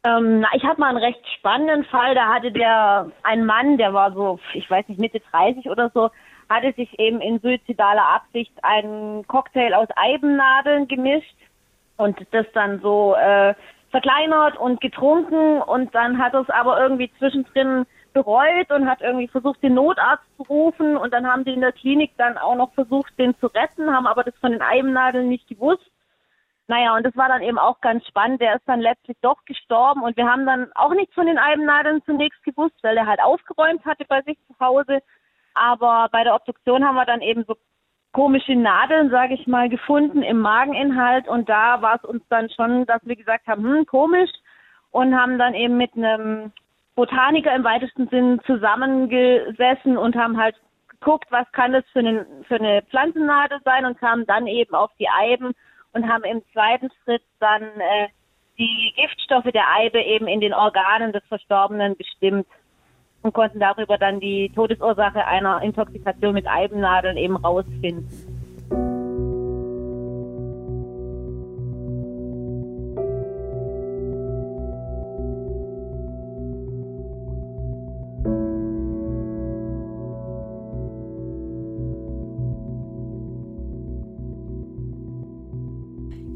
Ähm, ich hatte mal einen recht spannenden Fall. Da hatte der ein Mann, der war so, ich weiß nicht, Mitte 30 oder so, hatte sich eben in suizidaler Absicht einen Cocktail aus Eibennadeln gemischt und das dann so äh, verkleinert und getrunken und dann hat es aber irgendwie zwischendrin bereut und hat irgendwie versucht, den Notarzt zu rufen und dann haben die in der Klinik dann auch noch versucht, den zu retten, haben aber das von den Eibennadeln nicht gewusst. Naja, und das war dann eben auch ganz spannend. Der ist dann letztlich doch gestorben und wir haben dann auch nichts von den Eibennadeln zunächst gewusst, weil er halt aufgeräumt hatte bei sich zu Hause. Aber bei der Obduktion haben wir dann eben so komische Nadeln, sage ich mal, gefunden im Mageninhalt und da war es uns dann schon, dass wir gesagt haben, hm, komisch und haben dann eben mit einem Botaniker im weitesten Sinn zusammengesessen und haben halt geguckt, was kann das für eine, für eine Pflanzennadel sein und kamen dann eben auf die Eiben und haben im zweiten Schritt dann äh, die Giftstoffe der Eibe eben in den Organen des Verstorbenen bestimmt. und konnten darüber dann die Todesursache einer Intoxikation mit Eibennadeln eben rausfinden.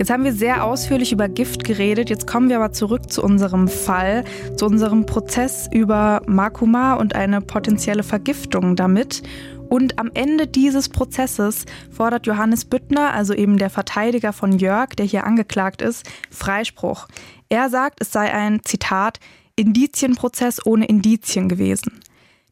Jetzt haben wir sehr ausführlich über Gift geredet. Jetzt kommen wir aber zurück zu unserem Fall, zu unserem Prozess über Makuma und eine potenzielle Vergiftung damit. Und am Ende dieses Prozesses fordert Johannes Büttner, also eben der Verteidiger von Jörg, der hier angeklagt ist, Freispruch. Er sagt, es sei ein Zitat Indizienprozess ohne Indizien gewesen.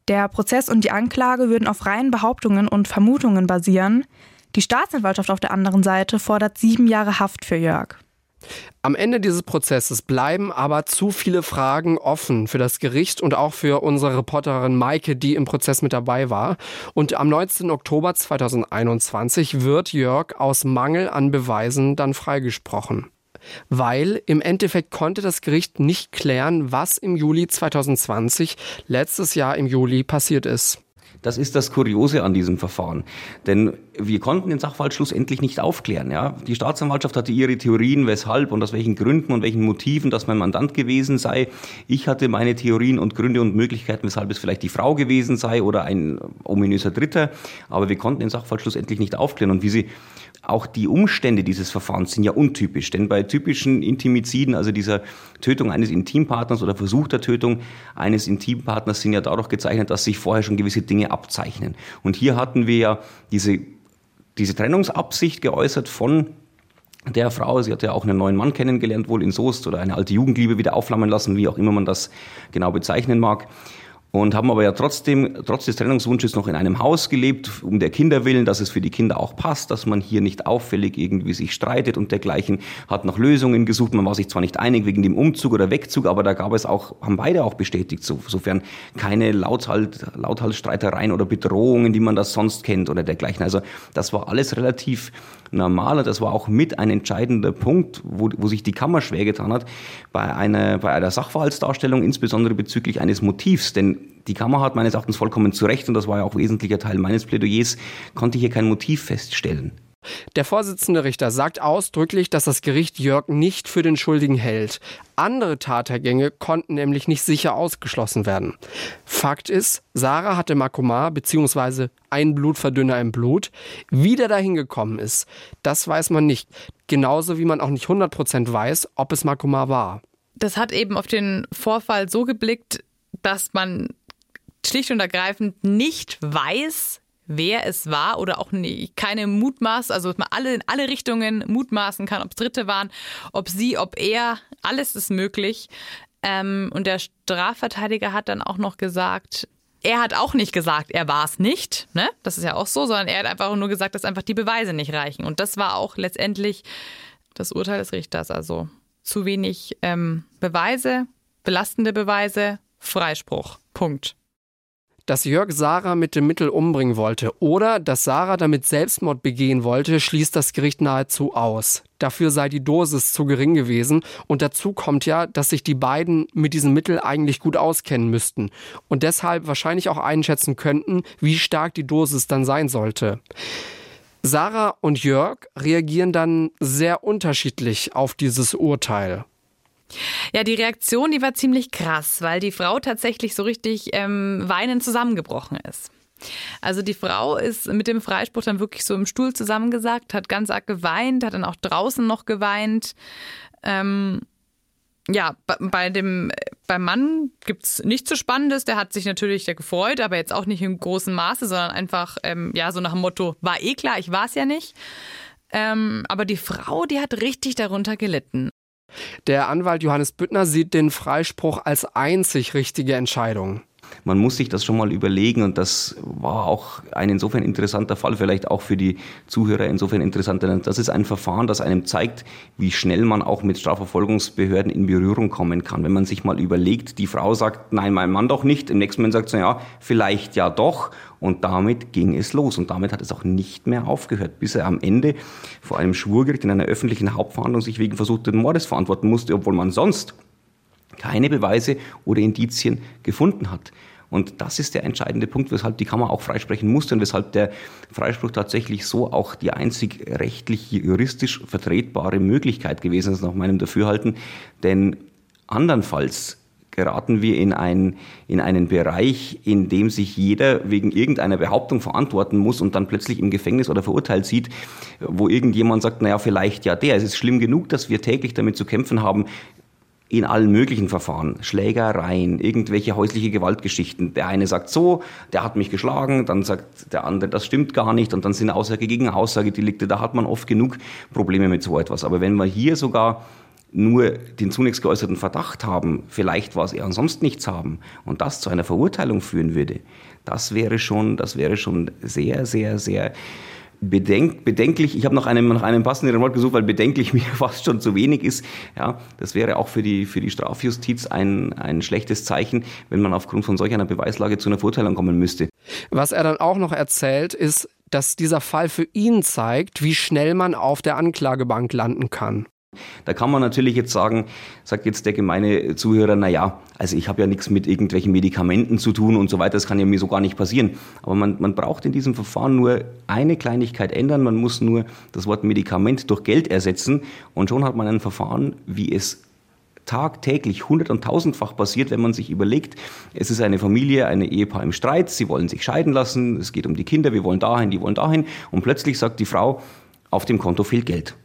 Der Prozess und die Anklage würden auf reinen Behauptungen und Vermutungen basieren. Die Staatsanwaltschaft auf der anderen Seite fordert sieben Jahre Haft für Jörg. Am Ende dieses Prozesses bleiben aber zu viele Fragen offen für das Gericht und auch für unsere Reporterin Maike, die im Prozess mit dabei war. Und am 19. Oktober 2021 wird Jörg aus Mangel an Beweisen dann freigesprochen. Weil im Endeffekt konnte das Gericht nicht klären, was im Juli 2020, letztes Jahr im Juli, passiert ist. Das ist das Kuriose an diesem Verfahren. Denn wir konnten den Sachverhalt schlussendlich nicht aufklären. Ja? Die Staatsanwaltschaft hatte ihre Theorien, weshalb und aus welchen Gründen und welchen Motiven dass mein Mandant gewesen sei. Ich hatte meine Theorien und Gründe und Möglichkeiten, weshalb es vielleicht die Frau gewesen sei oder ein ominöser Dritter. Aber wir konnten den Sachverhalt schlussendlich nicht aufklären. Und wie Sie auch die Umstände dieses Verfahrens sind ja untypisch, denn bei typischen Intimiziden, also dieser Tötung eines Intimpartners oder Versuch der Tötung eines Intimpartners, sind ja dadurch gezeichnet, dass sich vorher schon gewisse Dinge abzeichnen. Und hier hatten wir ja diese, diese Trennungsabsicht geäußert von der Frau, sie hatte ja auch einen neuen Mann kennengelernt, wohl in Soest oder eine alte Jugendliebe wieder aufflammen lassen, wie auch immer man das genau bezeichnen mag und haben aber ja trotzdem, trotz des Trennungswunsches noch in einem Haus gelebt, um der Kinder willen, dass es für die Kinder auch passt, dass man hier nicht auffällig irgendwie sich streitet und dergleichen, hat nach Lösungen gesucht. Man war sich zwar nicht einig wegen dem Umzug oder Wegzug, aber da gab es auch, haben beide auch bestätigt, sofern keine Lauthalt, Lauthaltstreitereien oder Bedrohungen, die man das sonst kennt oder dergleichen. Also das war alles relativ normal und das war auch mit ein entscheidender Punkt, wo, wo sich die Kammer schwer getan hat, bei einer, bei einer Sachverhaltsdarstellung, insbesondere bezüglich eines Motivs, denn die Kammer hat meines Erachtens vollkommen zu Recht, und das war ja auch wesentlicher Teil meines Plädoyers, konnte hier kein Motiv feststellen. Der Vorsitzende Richter sagt ausdrücklich, dass das Gericht Jörg nicht für den Schuldigen hält. Andere Tathergänge konnten nämlich nicht sicher ausgeschlossen werden. Fakt ist, Sarah hatte Makomar bzw. einen Blutverdünner im Blut. Wie der dahin gekommen ist, das weiß man nicht. Genauso wie man auch nicht 100% weiß, ob es Makomar war. Das hat eben auf den Vorfall so geblickt, dass man schlicht und ergreifend nicht weiß, wer es war oder auch nie, keine Mutmaß, also dass man alle in alle Richtungen mutmaßen kann, ob es Dritte waren, ob sie, ob er, alles ist möglich. Ähm, und der Strafverteidiger hat dann auch noch gesagt, er hat auch nicht gesagt, er war es nicht, ne? Das ist ja auch so, sondern er hat einfach nur gesagt, dass einfach die Beweise nicht reichen. Und das war auch letztendlich das Urteil des Richters. Also zu wenig ähm, Beweise, belastende Beweise, Freispruch. Punkt dass Jörg Sarah mit dem Mittel umbringen wollte oder dass Sarah damit Selbstmord begehen wollte, schließt das Gericht nahezu aus. Dafür sei die Dosis zu gering gewesen und dazu kommt ja, dass sich die beiden mit diesem Mittel eigentlich gut auskennen müssten und deshalb wahrscheinlich auch einschätzen könnten, wie stark die Dosis dann sein sollte. Sarah und Jörg reagieren dann sehr unterschiedlich auf dieses Urteil. Ja, die Reaktion, die war ziemlich krass, weil die Frau tatsächlich so richtig ähm, weinend zusammengebrochen ist. Also die Frau ist mit dem Freispruch dann wirklich so im Stuhl zusammengesagt, hat ganz arg geweint, hat dann auch draußen noch geweint. Ähm, ja, bei dem beim Mann gibt es nichts so Spannendes. Der hat sich natürlich gefreut, aber jetzt auch nicht im großen Maße, sondern einfach ähm, ja so nach dem Motto war eh klar, ich war es ja nicht. Ähm, aber die Frau, die hat richtig darunter gelitten. Der Anwalt Johannes Büttner sieht den Freispruch als einzig richtige Entscheidung. Man muss sich das schon mal überlegen und das war auch ein insofern interessanter Fall, vielleicht auch für die Zuhörer insofern interessant, denn das ist ein Verfahren, das einem zeigt, wie schnell man auch mit Strafverfolgungsbehörden in Berührung kommen kann. Wenn man sich mal überlegt, die Frau sagt, nein, mein Mann doch nicht, im nächsten Moment sagt sie, ja, vielleicht ja doch und damit ging es los und damit hat es auch nicht mehr aufgehört, bis er am Ende vor einem Schwurgericht in einer öffentlichen Hauptverhandlung sich wegen versuchten Mordes verantworten musste, obwohl man sonst keine Beweise oder Indizien gefunden hat. Und das ist der entscheidende Punkt, weshalb die Kammer auch freisprechen musste und weshalb der Freispruch tatsächlich so auch die einzig rechtlich juristisch vertretbare Möglichkeit gewesen ist, nach meinem Dafürhalten. Denn andernfalls geraten wir in, ein, in einen Bereich, in dem sich jeder wegen irgendeiner Behauptung verantworten muss und dann plötzlich im Gefängnis oder verurteilt sieht, wo irgendjemand sagt, naja, vielleicht ja der. Es ist schlimm genug, dass wir täglich damit zu kämpfen haben, in allen möglichen Verfahren, Schlägereien, irgendwelche häusliche Gewaltgeschichten. Der eine sagt so, der hat mich geschlagen, dann sagt der andere, das stimmt gar nicht und dann sind Aussage gegen Aussagedelikte. Da hat man oft genug Probleme mit so etwas. Aber wenn wir hier sogar nur den zunächst geäußerten Verdacht haben, vielleicht was er ansonsten nichts haben und das zu einer Verurteilung führen würde, das wäre schon, das wäre schon sehr, sehr, sehr bedenk, bedenklich. Ich habe nach einem, nach einem passenderen Wort gesucht, weil bedenklich [laughs] mir fast schon zu wenig ist. Ja, das wäre auch für die, für die Strafjustiz ein, ein schlechtes Zeichen, wenn man aufgrund von solch einer Beweislage zu einer Verurteilung kommen müsste. Was er dann auch noch erzählt, ist, dass dieser Fall für ihn zeigt, wie schnell man auf der Anklagebank landen kann. Da kann man natürlich jetzt sagen, sagt jetzt der gemeine Zuhörer, na ja, also ich habe ja nichts mit irgendwelchen Medikamenten zu tun und so weiter, das kann ja mir so gar nicht passieren. Aber man, man braucht in diesem Verfahren nur eine Kleinigkeit ändern, man muss nur das Wort Medikament durch Geld ersetzen und schon hat man ein Verfahren, wie es tagtäglich hundert- und tausendfach passiert, wenn man sich überlegt, es ist eine Familie, eine Ehepaar im Streit, sie wollen sich scheiden lassen, es geht um die Kinder, wir wollen dahin, die wollen dahin und plötzlich sagt die Frau, auf dem Konto fehlt Geld.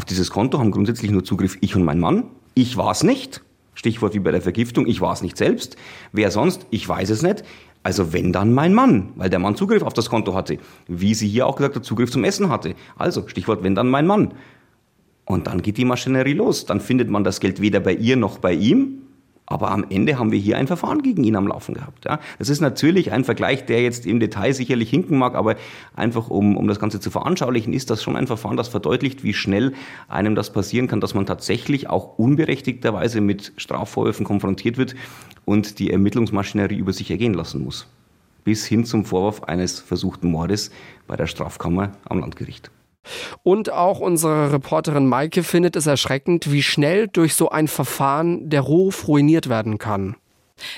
Auf dieses Konto haben grundsätzlich nur Zugriff ich und mein Mann. Ich war es nicht. Stichwort wie bei der Vergiftung, ich war es nicht selbst. Wer sonst? Ich weiß es nicht. Also wenn dann mein Mann, weil der Mann Zugriff auf das Konto hatte. Wie sie hier auch gesagt hat, Zugriff zum Essen hatte. Also Stichwort wenn dann mein Mann. Und dann geht die Maschinerie los. Dann findet man das Geld weder bei ihr noch bei ihm. Aber am Ende haben wir hier ein Verfahren gegen ihn am Laufen gehabt. Ja. Das ist natürlich ein Vergleich, der jetzt im Detail sicherlich hinken mag, aber einfach um, um das Ganze zu veranschaulichen, ist das schon ein Verfahren, das verdeutlicht, wie schnell einem das passieren kann, dass man tatsächlich auch unberechtigterweise mit Strafvorwürfen konfrontiert wird und die Ermittlungsmaschinerie über sich ergehen lassen muss. Bis hin zum Vorwurf eines versuchten Mordes bei der Strafkammer am Landgericht. Und auch unsere Reporterin Maike findet es erschreckend, wie schnell durch so ein Verfahren der Ruf ruiniert werden kann.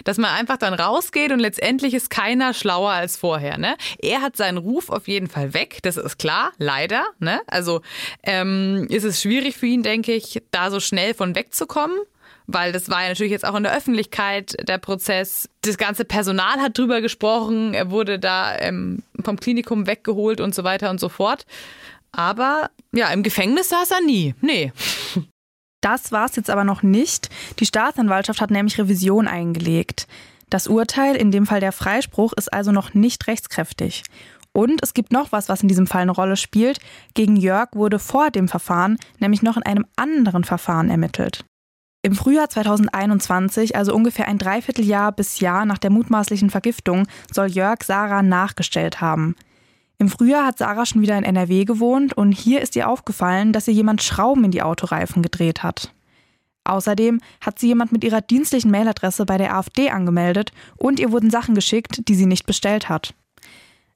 Dass man einfach dann rausgeht und letztendlich ist keiner schlauer als vorher. Ne? Er hat seinen Ruf auf jeden Fall weg, das ist klar, leider. Ne? Also ähm, ist es schwierig für ihn, denke ich, da so schnell von wegzukommen weil das war ja natürlich jetzt auch in der Öffentlichkeit der Prozess. Das ganze Personal hat drüber gesprochen, er wurde da ähm, vom Klinikum weggeholt und so weiter und so fort. Aber ja, im Gefängnis saß er nie. Nee. Das war es jetzt aber noch nicht. Die Staatsanwaltschaft hat nämlich Revision eingelegt. Das Urteil, in dem Fall der Freispruch, ist also noch nicht rechtskräftig. Und es gibt noch was, was in diesem Fall eine Rolle spielt. Gegen Jörg wurde vor dem Verfahren nämlich noch in einem anderen Verfahren ermittelt. Im Frühjahr 2021, also ungefähr ein Dreivierteljahr bis Jahr nach der mutmaßlichen Vergiftung, soll Jörg Sarah nachgestellt haben. Im Frühjahr hat Sarah schon wieder in NRW gewohnt und hier ist ihr aufgefallen, dass ihr jemand Schrauben in die Autoreifen gedreht hat. Außerdem hat sie jemand mit ihrer dienstlichen Mailadresse bei der AfD angemeldet und ihr wurden Sachen geschickt, die sie nicht bestellt hat.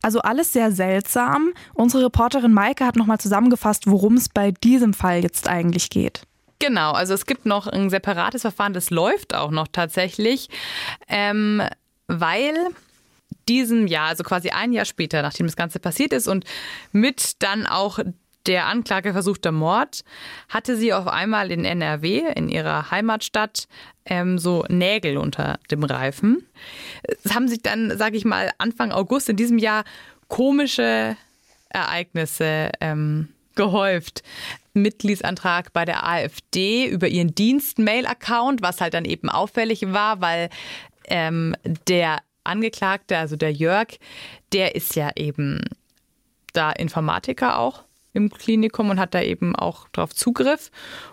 Also alles sehr seltsam. Unsere Reporterin Maike hat nochmal zusammengefasst, worum es bei diesem Fall jetzt eigentlich geht. Genau, also es gibt noch ein separates Verfahren, das läuft auch noch tatsächlich, ähm, weil diesem Jahr, also quasi ein Jahr später, nachdem das Ganze passiert ist und mit dann auch der Anklage versuchter Mord, hatte sie auf einmal in NRW, in ihrer Heimatstadt, ähm, so Nägel unter dem Reifen. Es haben sich dann, sage ich mal, Anfang August in diesem Jahr komische Ereignisse ähm, gehäuft. Mitgliedsantrag bei der AfD über ihren Dienst-Mail-Account, was halt dann eben auffällig war, weil ähm, der Angeklagte, also der Jörg, der ist ja eben da Informatiker auch im Klinikum und hat da eben auch drauf Zugriff.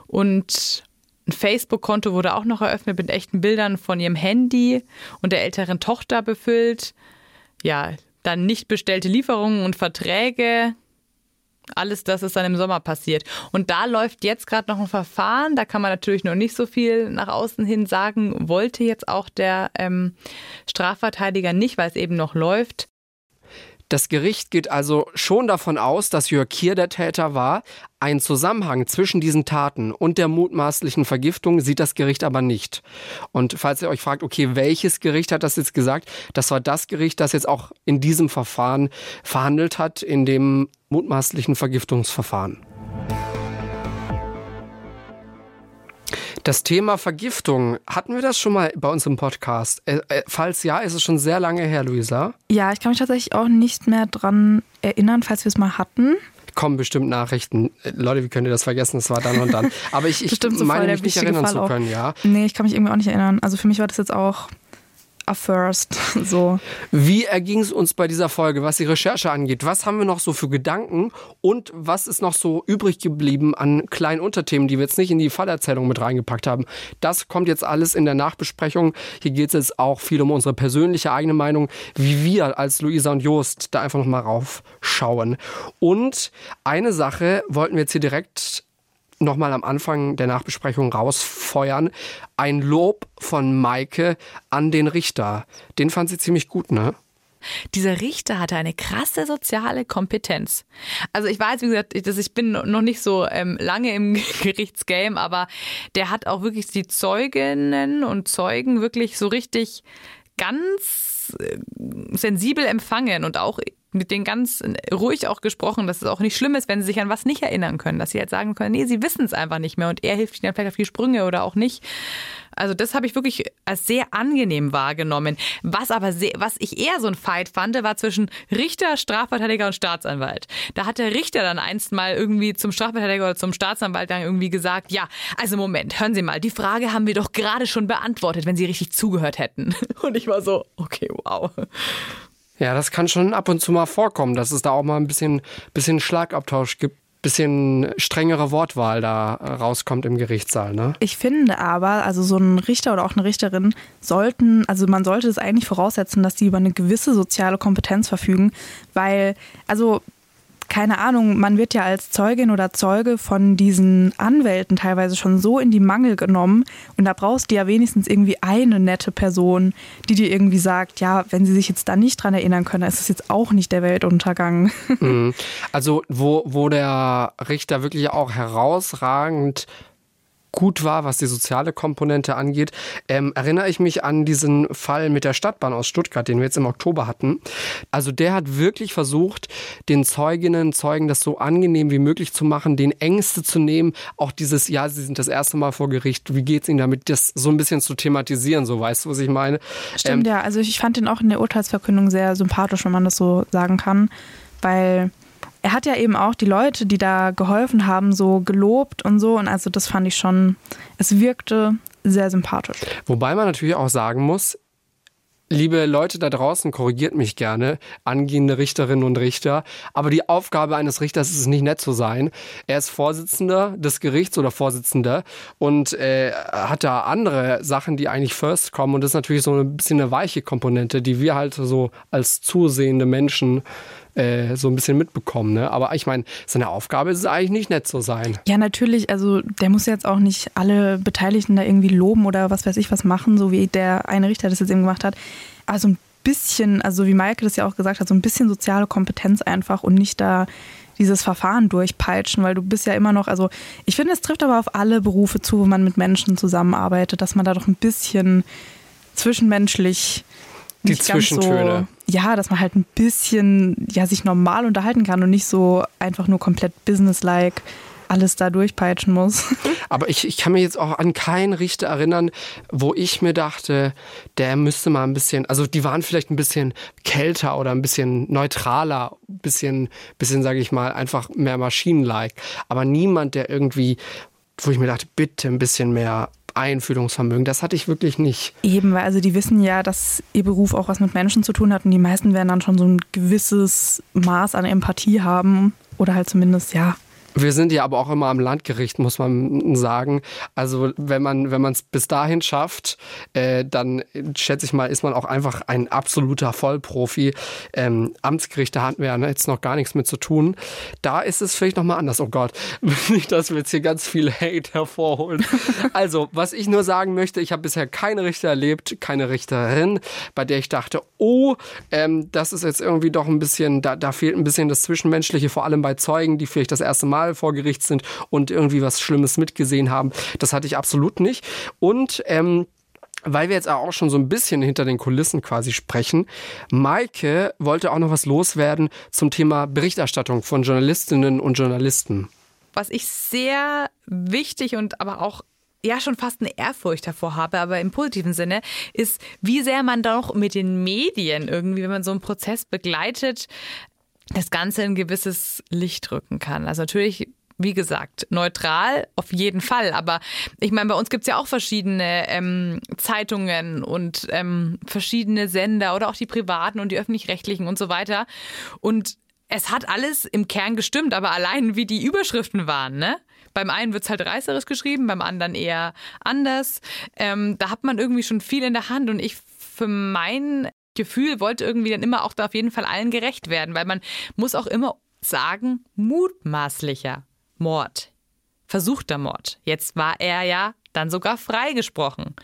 Und ein Facebook-Konto wurde auch noch eröffnet mit echten Bildern von ihrem Handy und der älteren Tochter befüllt. Ja, dann nicht bestellte Lieferungen und Verträge alles das ist dann im Sommer passiert. Und da läuft jetzt gerade noch ein Verfahren. Da kann man natürlich noch nicht so viel nach außen hin sagen. Wollte jetzt auch der ähm, Strafverteidiger nicht, weil es eben noch läuft. Das Gericht geht also schon davon aus, dass Jörg Kier der Täter war. Ein Zusammenhang zwischen diesen Taten und der mutmaßlichen Vergiftung sieht das Gericht aber nicht. Und falls ihr euch fragt, okay, welches Gericht hat das jetzt gesagt? Das war das Gericht, das jetzt auch in diesem Verfahren verhandelt hat, in dem mutmaßlichen Vergiftungsverfahren. Das Thema Vergiftung, hatten wir das schon mal bei uns im Podcast? Äh, äh, falls ja, ist es schon sehr lange her, Luisa. Ja, ich kann mich tatsächlich auch nicht mehr dran erinnern, falls wir es mal hatten kommen bestimmt Nachrichten. Äh, Leute, wie könnt ihr das vergessen? Es war dann und dann. Aber ich, ich [laughs] meine mich nicht erinnern Fall zu können, ja. Nee, ich kann mich irgendwie auch nicht erinnern. Also für mich war das jetzt auch a first. [laughs] So. Wie erging es uns bei dieser Folge, was die Recherche angeht? Was haben wir noch so für Gedanken und was ist noch so übrig geblieben an kleinen Unterthemen, die wir jetzt nicht in die Fallerzählung mit reingepackt haben? Das kommt jetzt alles in der Nachbesprechung. Hier geht es jetzt auch viel um unsere persönliche eigene Meinung, wie wir als Luisa und Jost da einfach nochmal raufschauen. Und eine Sache wollten wir jetzt hier direkt nochmal am Anfang der Nachbesprechung rausfeuern. Ein Lob von Maike an den Richter. Den fand sie ziemlich gut, ne? Dieser Richter hatte eine krasse soziale Kompetenz. Also ich weiß, wie gesagt, ich, ich bin noch nicht so ähm, lange im [laughs] Gerichtsgame, aber der hat auch wirklich die Zeuginnen und Zeugen wirklich so richtig ganz äh, sensibel empfangen und auch mit denen ganz ruhig auch gesprochen, dass es auch nicht schlimm ist, wenn sie sich an was nicht erinnern können, dass sie halt sagen können, nee, sie wissen es einfach nicht mehr und er hilft ihnen vielleicht auf die Sprünge oder auch nicht. Also das habe ich wirklich als sehr angenehm wahrgenommen. Was aber sehr, was ich eher so ein Fight fand, war zwischen Richter, Strafverteidiger und Staatsanwalt. Da hat der Richter dann einst mal irgendwie zum Strafverteidiger oder zum Staatsanwalt dann irgendwie gesagt, ja, also Moment, hören Sie mal, die Frage haben wir doch gerade schon beantwortet, wenn Sie richtig zugehört hätten. [laughs] Und ich war so, okay, wow. Ja, das kann schon ab und zu mal vorkommen, dass es da auch mal ein bisschen, bisschen Schlagabtausch gibt bisschen strengere Wortwahl da äh, rauskommt im Gerichtssaal. Ne? Ich finde aber, also so ein Richter oder auch eine Richterin sollten, also man sollte es eigentlich voraussetzen, dass sie über eine gewisse soziale Kompetenz verfügen, weil, also keine Ahnung, man wird ja als Zeugin oder Zeuge von diesen Anwälten teilweise schon so in die Mangel genommen und da brauchst du ja wenigstens irgendwie eine nette Person, die dir irgendwie sagt, ja, wenn sie sich jetzt da nicht dran erinnern können, dann ist es jetzt auch nicht der Weltuntergang. Mhm. Also wo, wo der Richter wirklich auch herausragend gut war, was die soziale Komponente angeht, ähm, erinnere ich mich an diesen Fall mit der Stadtbahn aus Stuttgart, den wir jetzt im Oktober hatten. Also der hat wirklich versucht, den Zeuginnen, Zeugen das so angenehm wie möglich zu machen, den Ängste zu nehmen, auch dieses, ja, sie sind das erste Mal vor Gericht, wie geht es ihnen damit, das so ein bisschen zu thematisieren, so weißt du, was ich meine? Stimmt, ähm, ja, also ich fand den auch in der Urteilsverkündung sehr sympathisch, wenn man das so sagen kann, weil er hat ja eben auch die Leute, die da geholfen haben, so gelobt und so. Und also das fand ich schon, es wirkte sehr sympathisch. Wobei man natürlich auch sagen muss, Liebe Leute da draußen, korrigiert mich gerne, angehende Richterinnen und Richter. Aber die Aufgabe eines Richters ist es nicht nett zu sein. Er ist Vorsitzender des Gerichts oder Vorsitzender und äh, hat da andere Sachen, die eigentlich first kommen. Und das ist natürlich so ein bisschen eine weiche Komponente, die wir halt so als zusehende Menschen äh, so ein bisschen mitbekommen. Ne? Aber ich meine, seine Aufgabe ist es eigentlich nicht nett zu sein. Ja, natürlich. Also der muss jetzt auch nicht alle Beteiligten da irgendwie loben oder was weiß ich was machen, so wie der eine Richter das jetzt eben gemacht hat. Aber so ein bisschen, also wie Maike das ja auch gesagt hat, so ein bisschen soziale Kompetenz einfach und nicht da dieses Verfahren durchpeitschen, weil du bist ja immer noch, also ich finde, es trifft aber auf alle Berufe zu, wo man mit Menschen zusammenarbeitet, dass man da doch ein bisschen zwischenmenschlich die Zwischentöne. So, ja, dass man halt ein bisschen ja, sich normal unterhalten kann und nicht so einfach nur komplett businesslike alles da durchpeitschen muss. [laughs] Aber ich, ich kann mir jetzt auch an keinen Richter erinnern, wo ich mir dachte, der müsste mal ein bisschen, also die waren vielleicht ein bisschen kälter oder ein bisschen neutraler, ein bisschen, bisschen sage ich mal, einfach mehr maschinenlike. Aber niemand, der irgendwie, wo ich mir dachte, bitte ein bisschen mehr Einfühlungsvermögen. Das hatte ich wirklich nicht. Eben, weil also die wissen ja, dass ihr Beruf auch was mit Menschen zu tun hat und die meisten werden dann schon so ein gewisses Maß an Empathie haben oder halt zumindest, ja, Wir sind ja aber auch immer am Landgericht, muss man sagen. Also wenn man wenn man es bis dahin schafft, äh, dann schätze ich mal, ist man auch einfach ein absoluter Vollprofi. Ähm, Amtsgerichte hatten wir ja jetzt noch gar nichts mit zu tun. Da ist es vielleicht noch mal anders. Oh Gott, [laughs] nicht, dass wir jetzt hier ganz viel Hate hervorholen. [laughs] Also was ich nur sagen möchte, ich habe bisher keine Richter erlebt, keine Richterin, bei der ich dachte, oh, ähm, das ist jetzt irgendwie doch ein bisschen, da, da fehlt ein bisschen das Zwischenmenschliche, vor allem bei Zeugen, die vielleicht das erste Mal Mal vor Gericht sind und irgendwie was Schlimmes mitgesehen haben. Das hatte ich absolut nicht. Und ähm, weil wir jetzt auch schon so ein bisschen hinter den Kulissen quasi sprechen. Maike wollte auch noch was loswerden zum Thema Berichterstattung von Journalistinnen und Journalisten. Was ich sehr wichtig und aber auch ja schon fast eine Ehrfurcht davor habe, aber im positiven Sinne, ist, wie sehr man doch mit den Medien irgendwie, wenn man so einen Prozess begleitet, das Ganze in ein gewisses Licht rücken kann. Also natürlich wie gesagt, neutral auf jeden Fall. Aber ich meine, bei uns gibt es ja auch verschiedene ähm, Zeitungen und ähm, verschiedene Sender oder auch die privaten und die öffentlich-rechtlichen und so weiter. Und es hat alles im Kern gestimmt, aber allein wie die Überschriften waren, ne? Beim einen wird es halt reißerisch geschrieben, beim anderen eher anders. Ähm, da hat man irgendwie schon viel in der Hand und ich für mein Gefühl wollte irgendwie dann immer auch da auf jeden Fall allen gerecht werden, weil man muss auch immer sagen, mutmaßlicher Mord, versuchter Mord. Jetzt war er ja dann sogar freigesprochen.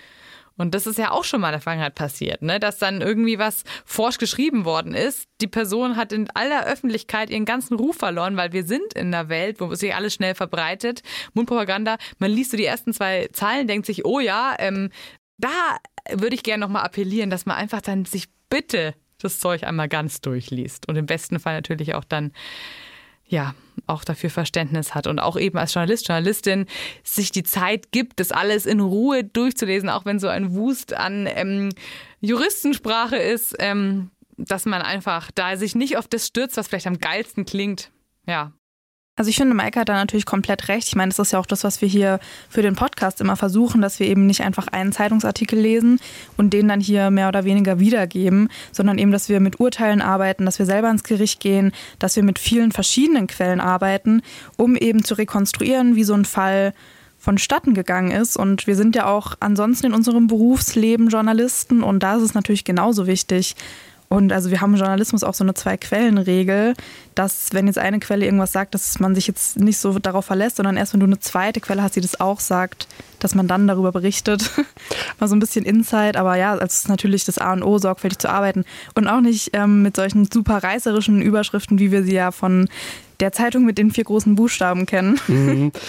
Und das ist ja auch schon mal in der Vergangenheit passiert, ne? dass dann irgendwie was forsch geschrieben worden ist. Die Person hat in aller Öffentlichkeit ihren ganzen Ruf verloren, weil wir sind in einer Welt, wo sich alles schnell verbreitet. Mundpropaganda, man liest so die ersten zwei Zeilen, denkt sich, oh ja, ähm, da würde ich gerne nochmal appellieren, dass man einfach dann sich bitte das Zeug einmal ganz durchliest und im besten Fall natürlich auch dann ja, auch dafür Verständnis hat und auch eben als Journalist, Journalistin sich die Zeit gibt, das alles in Ruhe durchzulesen, auch wenn so ein Wust an ähm, Juristensprache ist, ähm, dass man einfach da sich nicht auf das stürzt, was vielleicht am geilsten klingt. Ja, also ich finde, Maike hat da natürlich komplett recht. Ich meine, das ist ja auch das, was wir hier für den Podcast immer versuchen, dass wir eben nicht einfach einen Zeitungsartikel lesen und den dann hier mehr oder weniger wiedergeben, sondern eben, dass wir mit Urteilen arbeiten, dass wir selber ins Gericht gehen, dass wir mit vielen verschiedenen Quellen arbeiten, um eben zu rekonstruieren, wie so ein Fall vonstatten gegangen ist. Und wir sind ja auch ansonsten in unserem Berufsleben Journalisten und da ist es natürlich genauso wichtig, und also wir haben im Journalismus auch so eine Zwei-Quellen-Regel, dass wenn jetzt eine Quelle irgendwas sagt, dass man sich jetzt nicht so darauf verlässt, sondern erst wenn du eine zweite Quelle hast, die das auch sagt, dass man dann darüber berichtet. [laughs] Mal so ein bisschen Insight, aber ja, also es ist natürlich das A und O, sorgfältig zu arbeiten. Und auch nicht ähm, mit solchen super reißerischen Überschriften, wie wir sie ja von der Zeitung mit den vier großen Buchstaben kennen. Mhm. [laughs]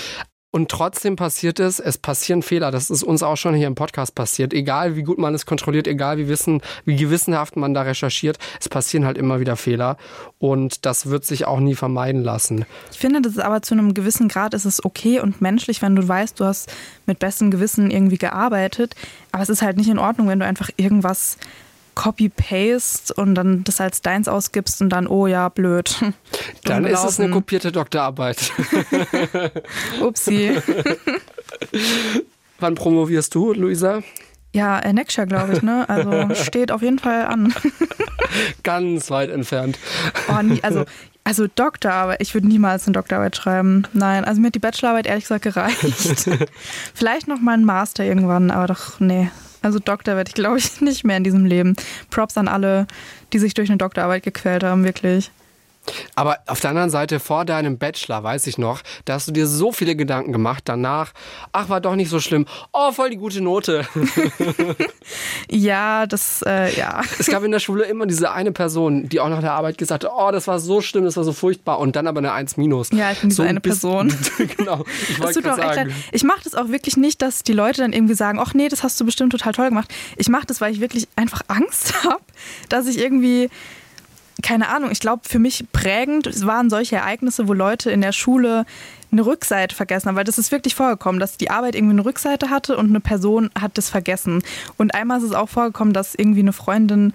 Und trotzdem passiert es, es passieren Fehler. Das ist uns auch schon hier im Podcast passiert. Egal wie gut man es kontrolliert, egal wie wissen, wie gewissenhaft man da recherchiert, es passieren halt immer wieder Fehler. Und das wird sich auch nie vermeiden lassen. Ich finde, das ist aber zu einem gewissen Grad ist es okay und menschlich, wenn du weißt, du hast mit bestem Gewissen irgendwie gearbeitet. Aber es ist halt nicht in Ordnung, wenn du einfach irgendwas Copy-Paste und dann das als deins ausgibst und dann, oh ja, blöd. [laughs] Dann ist es eine kopierte Doktorarbeit. [laughs] Upsi. [laughs] Wann promovierst du, Luisa? Ja, äh, Next Year, glaube ich, ne? Also steht auf jeden Fall an. Ganz weit entfernt. Oh, nie, also, also Doktorarbeit, ich würde niemals eine Doktorarbeit schreiben. Nein, also mir hat die Bachelorarbeit ehrlich gesagt gereicht. Vielleicht noch mal ein Master irgendwann, aber doch, nee, also Doktor werde ich, glaube ich, [laughs] nicht mehr in diesem Leben. Props an alle, die sich durch eine Doktorarbeit gequält haben, wirklich. Aber auf der anderen Seite, vor deinem Bachelor, weiß ich noch, da hast du dir so viele Gedanken gemacht. Danach, ach, war doch nicht so schlimm. Oh, voll die gute Note. [laughs] ja, das, äh, ja. Es gab in der Schule immer diese eine Person, die auch nach der Arbeit gesagt hat, oh, das war so schlimm, das war so furchtbar. Und dann aber eine 1 minus. Ja, ich bin diese so eine Person. [laughs] genau. Ich wollte sagen. Ich mache das auch wirklich nicht, dass die Leute dann irgendwie sagen, ach nee, das hast du bestimmt total toll gemacht. Ich mache das, weil ich wirklich einfach Angst [laughs] habe, dass ich irgendwie keine Ahnung, ich glaube, für mich prägend waren solche Ereignisse, wo Leute in der Schule eine Rückseite vergessen haben, weil das ist wirklich vorgekommen, dass die Arbeit irgendwie eine Rückseite hatte und eine Person hat das vergessen. Und einmal ist es auch vorgekommen, dass irgendwie eine Freundin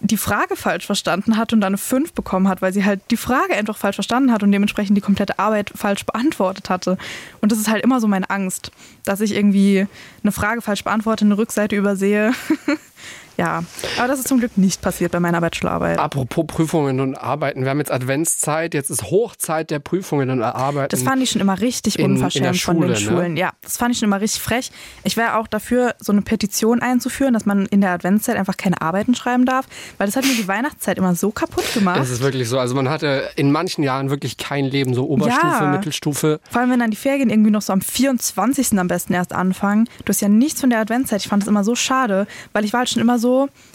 die Frage falsch verstanden hat und dann eine 5 bekommen hat, weil sie halt die Frage einfach falsch verstanden hat und dementsprechend die komplette Arbeit falsch beantwortet hatte. Und das ist halt immer so meine Angst, dass ich irgendwie eine Frage falsch beantworte, eine Rückseite übersehe [laughs] Ja, aber das ist zum Glück nicht passiert bei meiner Bachelorarbeit. Apropos Prüfungen und Arbeiten. Wir haben jetzt Adventszeit, jetzt ist Hochzeit der Prüfungen und Arbeiten. Das fand ich schon immer richtig in- in unverschämt der von den Schule, ne? Schulen. Ja, das fand ich schon immer richtig frech. Ich wäre auch dafür, so eine Petition einzuführen, dass man in der Adventszeit einfach keine Arbeiten schreiben darf, weil das hat mir die Weihnachtszeit immer so kaputt gemacht. Das ist wirklich so. Also man hatte in manchen Jahren wirklich kein Leben, so Oberstufe, Ja. Mittelstufe. Vor allem, wenn dann die Ferien irgendwie noch so am 24. am besten erst anfangen. Du hast ja nichts von der Adventszeit. Ich fand das immer so schade, weil ich war halt schon immer so,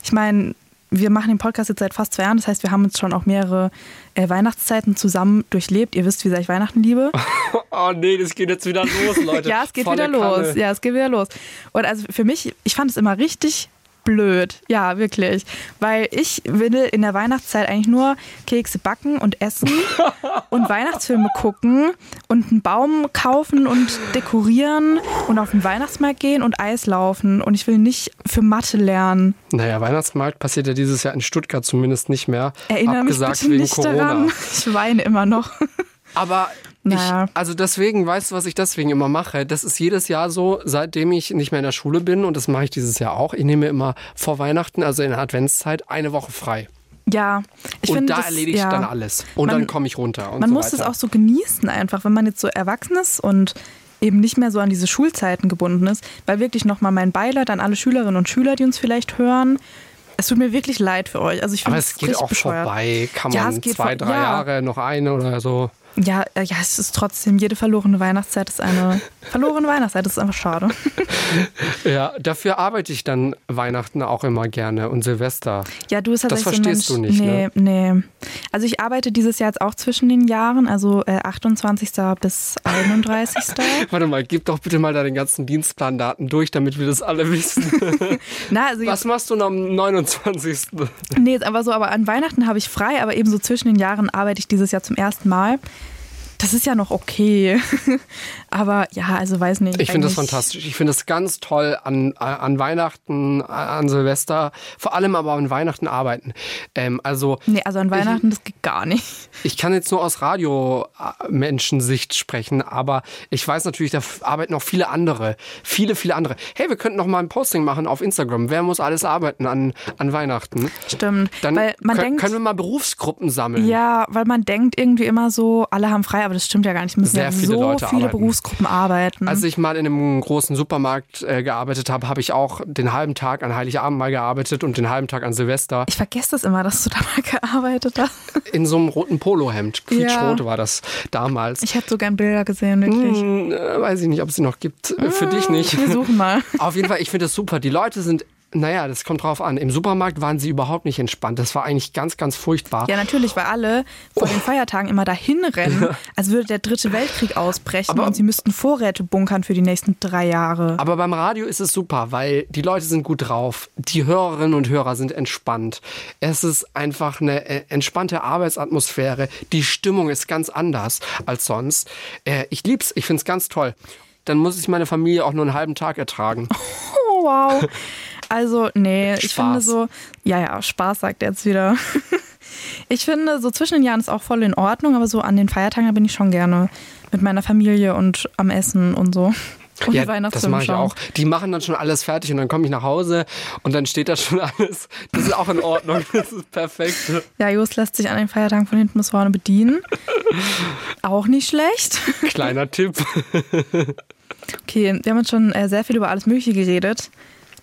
ich meine, wir machen den Podcast jetzt seit fast zwei Jahren. Das heißt, wir haben uns schon auch mehrere äh, Weihnachtszeiten zusammen durchlebt. Ihr wisst, wie sehr ich Weihnachten liebe. [laughs] Oh nee, das geht jetzt wieder los, Leute. [laughs] ja, es geht Volle wieder los. Kanne. Ja, es geht wieder los. Und also für mich, ich fand es immer richtig blöd. Ja, wirklich. Weil ich will in der Weihnachtszeit eigentlich nur Kekse backen und essen [laughs] und Weihnachtsfilme gucken und einen Baum kaufen und dekorieren und auf den Weihnachtsmarkt gehen und Eis laufen. Und ich will nicht für Mathe lernen. Naja, Weihnachtsmarkt passiert ja dieses Jahr in Stuttgart zumindest nicht mehr. Erinnere mich abgesagt bitte wegen nicht Corona. daran. Ich weine immer noch. Aber Naja. ich, also deswegen, weißt du, was ich deswegen immer mache? Das ist jedes Jahr so, seitdem ich nicht mehr in der Schule bin und das mache ich dieses Jahr auch. Ich nehme immer vor Weihnachten, also in der Adventszeit, eine Woche frei. Ja, ich und finde da das, erledige ich ja. dann alles. Und Man- dann komme ich runter. Und man so muss es auch so genießen einfach, wenn man jetzt so erwachsen ist und eben nicht mehr so an diese Schulzeiten gebunden ist. Weil wirklich nochmal mein Beileid an alle Schülerinnen und Schüler, die uns vielleicht hören. Es tut mir wirklich leid für euch. Also ich finde Aber es geht auch bescheuert. vorbei. Kann Ja, man es geht zwei, drei ja. Jahre, noch eine oder so. Ja, äh, ja, es ist trotzdem, jede verlorene Weihnachtszeit ist eine [laughs] verlorene Weihnachtszeit. Das ist einfach schade. Ja, dafür arbeite ich dann Weihnachten auch immer gerne und Silvester. Ja, du bist Das tatsächlich verstehst so ein du nicht, Mensch. nee, nee. Also ich arbeite dieses Jahr jetzt auch zwischen den Jahren, also äh, 28. bis 31. [laughs] Warte mal, gib doch bitte mal deine ganzen Dienstplandaten durch, damit wir das alle wissen. [laughs] Na, also Was machst du noch am 29.? Nee, ist aber so, aber an Weihnachten habe ich frei, aber eben so zwischen den Jahren arbeite ich dieses Jahr zum ersten Mal. Das ist ja noch okay. [laughs] aber ja, also weiß nicht. Ich finde das fantastisch. Ich finde es ganz toll an, an Weihnachten, an Silvester, vor allem aber an Weihnachten arbeiten. Ähm, also Nee, also an Weihnachten, das geht gar nicht. ich kann jetzt nur aus Radio-Menschensicht sprechen, aber ich weiß natürlich, da arbeiten noch viele andere. Viele, viele andere. Hey, wir könnten noch mal ein Posting machen auf Instagram. Wer muss alles arbeiten an, an Weihnachten? Stimmt. Dann weil man können, denkt, können wir mal Berufsgruppen sammeln. ja, weil man denkt irgendwie immer so, alle haben frei, aber das stimmt ja gar nicht. Müssen Sehr ja viele so Leute viele arbeiten. Berufsgruppen arbeiten. Als ich mal in einem großen Supermarkt äh, gearbeitet habe, habe ich auch den halben Tag an Heiligabend mal gearbeitet und den halben Tag an Silvester ich vergesse das immer, dass du da mal [laughs] gearbeitet hast. in so einem roten Polohemd. Quietschrot war das damals. Ich hätte so gern Bilder gesehen, wirklich. Hm, äh, weiß ich nicht, ob es sie noch gibt. Äh, Für dich nicht. Wir suchen mal. [laughs] Auf jeden Fall, ich finde das super. Die Leute sind, naja, das kommt drauf an. Im Supermarkt waren sie überhaupt nicht entspannt. Das war eigentlich ganz, ganz furchtbar. Ja, natürlich, weil alle vor den Feiertagen immer dahin rennen, als würde der dritte Weltkrieg ausbrechen Aber- und sie müssten Vorräte bunkern für die nächsten drei Jahre. Aber beim Radio ist es super, weil die Leute sind gut drauf. Die Hörerinnen und Hörer sind entspannt. Es ist einfach eine äh, entspannte Arbeitsatmosphäre. Die Stimmung ist ganz anders als sonst. Äh, Ich lieb's, ich find's ganz toll. Dann muss ich meine Familie auch nur einen halben Tag ertragen. [laughs] Oh, wow. Also, nee, ich Spaß. finde so, ja, ja, Spaß sagt er jetzt wieder. [laughs] Ich finde, so zwischen den Jahren ist auch voll in Ordnung, aber so an den Feiertagen bin ich schon gerne mit meiner Familie und am Essen und so. [laughs] Und ja, das mache ich auch. Die machen dann schon alles fertig und dann komme ich nach Hause und dann steht da schon [laughs] alles. Das ist auch in Ordnung. Das ist perfekt. Ja, Jos lässt sich an den Feiertagen von hinten bis vorne bedienen. Auch nicht schlecht. Kleiner Tipp. Okay, wir haben jetzt schon äh, sehr viel über alles Mögliche geredet.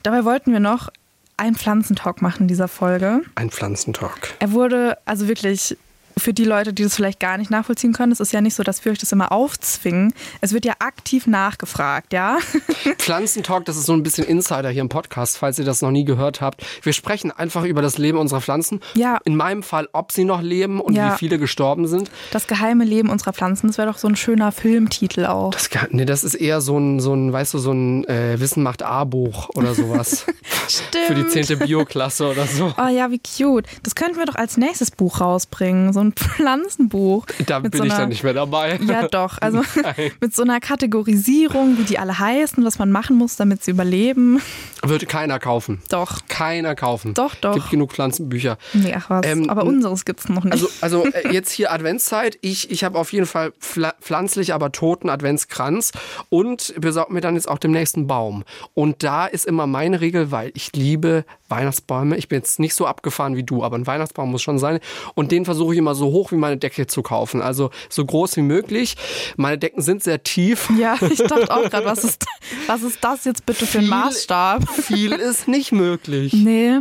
Dabei wollten wir noch einen Pflanzentalk machen in dieser Folge. Ein Pflanzentalk. Er wurde, also wirklich, für die Leute, die das vielleicht gar nicht nachvollziehen können, es ist ja nicht so, dass wir euch das immer aufzwingen. Es wird ja aktiv nachgefragt, ja? [laughs] Pflanzentalk, das ist so ein bisschen Insider hier im Podcast, falls ihr das noch nie gehört habt. Wir sprechen einfach über das Leben unserer Pflanzen. Ja. In meinem Fall, ob sie noch leben und Ja. wie viele gestorben sind. Das geheime Leben unserer Pflanzen, das wäre doch so ein schöner Filmtitel auch. Das, nee, das ist eher so ein, so ein weißt du, so ein äh, Wissen macht A-Buch oder sowas. [laughs] Stimmt. Für die zehnte Bioklasse oder so. Oh ja, wie cute. Das könnten wir doch als nächstes Buch rausbringen. So ein ein Pflanzenbuch. Da bin so ich einer- dann nicht mehr dabei. Ja, doch. Also [laughs] [laughs] Nein. mit so einer Kategorisierung, wie die alle heißen, was man machen muss, damit sie überleben. Würde keiner kaufen. Doch. Keiner kaufen. Doch, doch. Gibt genug Pflanzenbücher. Nee, ach was. Ähm, Aber unseres gibt's noch nicht. Also, also [laughs] äh, jetzt hier Adventszeit. Ich, ich habe auf jeden Fall pfla pflanzlich, aber toten Adventskranz und besorge mir dann jetzt auch den nächsten Baum. Und da ist immer meine Regel, weil ich liebe Weihnachtsbäume. Ich bin jetzt nicht so abgefahren wie du, aber ein Weihnachtsbaum muss schon sein. Und den versuche ich immer so hoch wie meine Decke zu kaufen. Also so groß wie möglich. Meine Decken sind sehr tief. ja, [laughs] ich dachte auch gerade, was ist, [laughs] was ist das jetzt bitte für ein Viel- Maßstab? [laughs] Viel ist nicht möglich. Nee,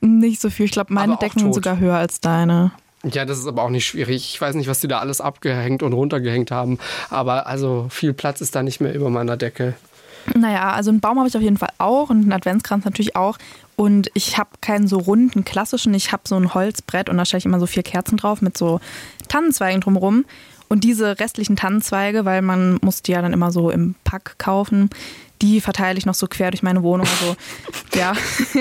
nicht so viel. Ich glaube, meine Decken sind sogar höher als deine. Ja, das ist aber auch nicht schwierig. Ich weiß nicht, was die da alles abgehängt und runtergehängt haben. Aber also viel Platz ist da nicht mehr über meiner Decke. Naja, also einen Baum habe ich auf jeden Fall auch und einen Adventskranz natürlich auch. Und ich habe keinen so runden klassischen. Ich habe so ein Holzbrett und da stelle ich immer so vier Kerzen drauf mit so Tannenzweigen drumherum. Und diese restlichen Tannenzweige, weil man muss die ja dann immer so im Pack kaufen, die verteile ich noch so quer durch meine Wohnung. Also [laughs] ja,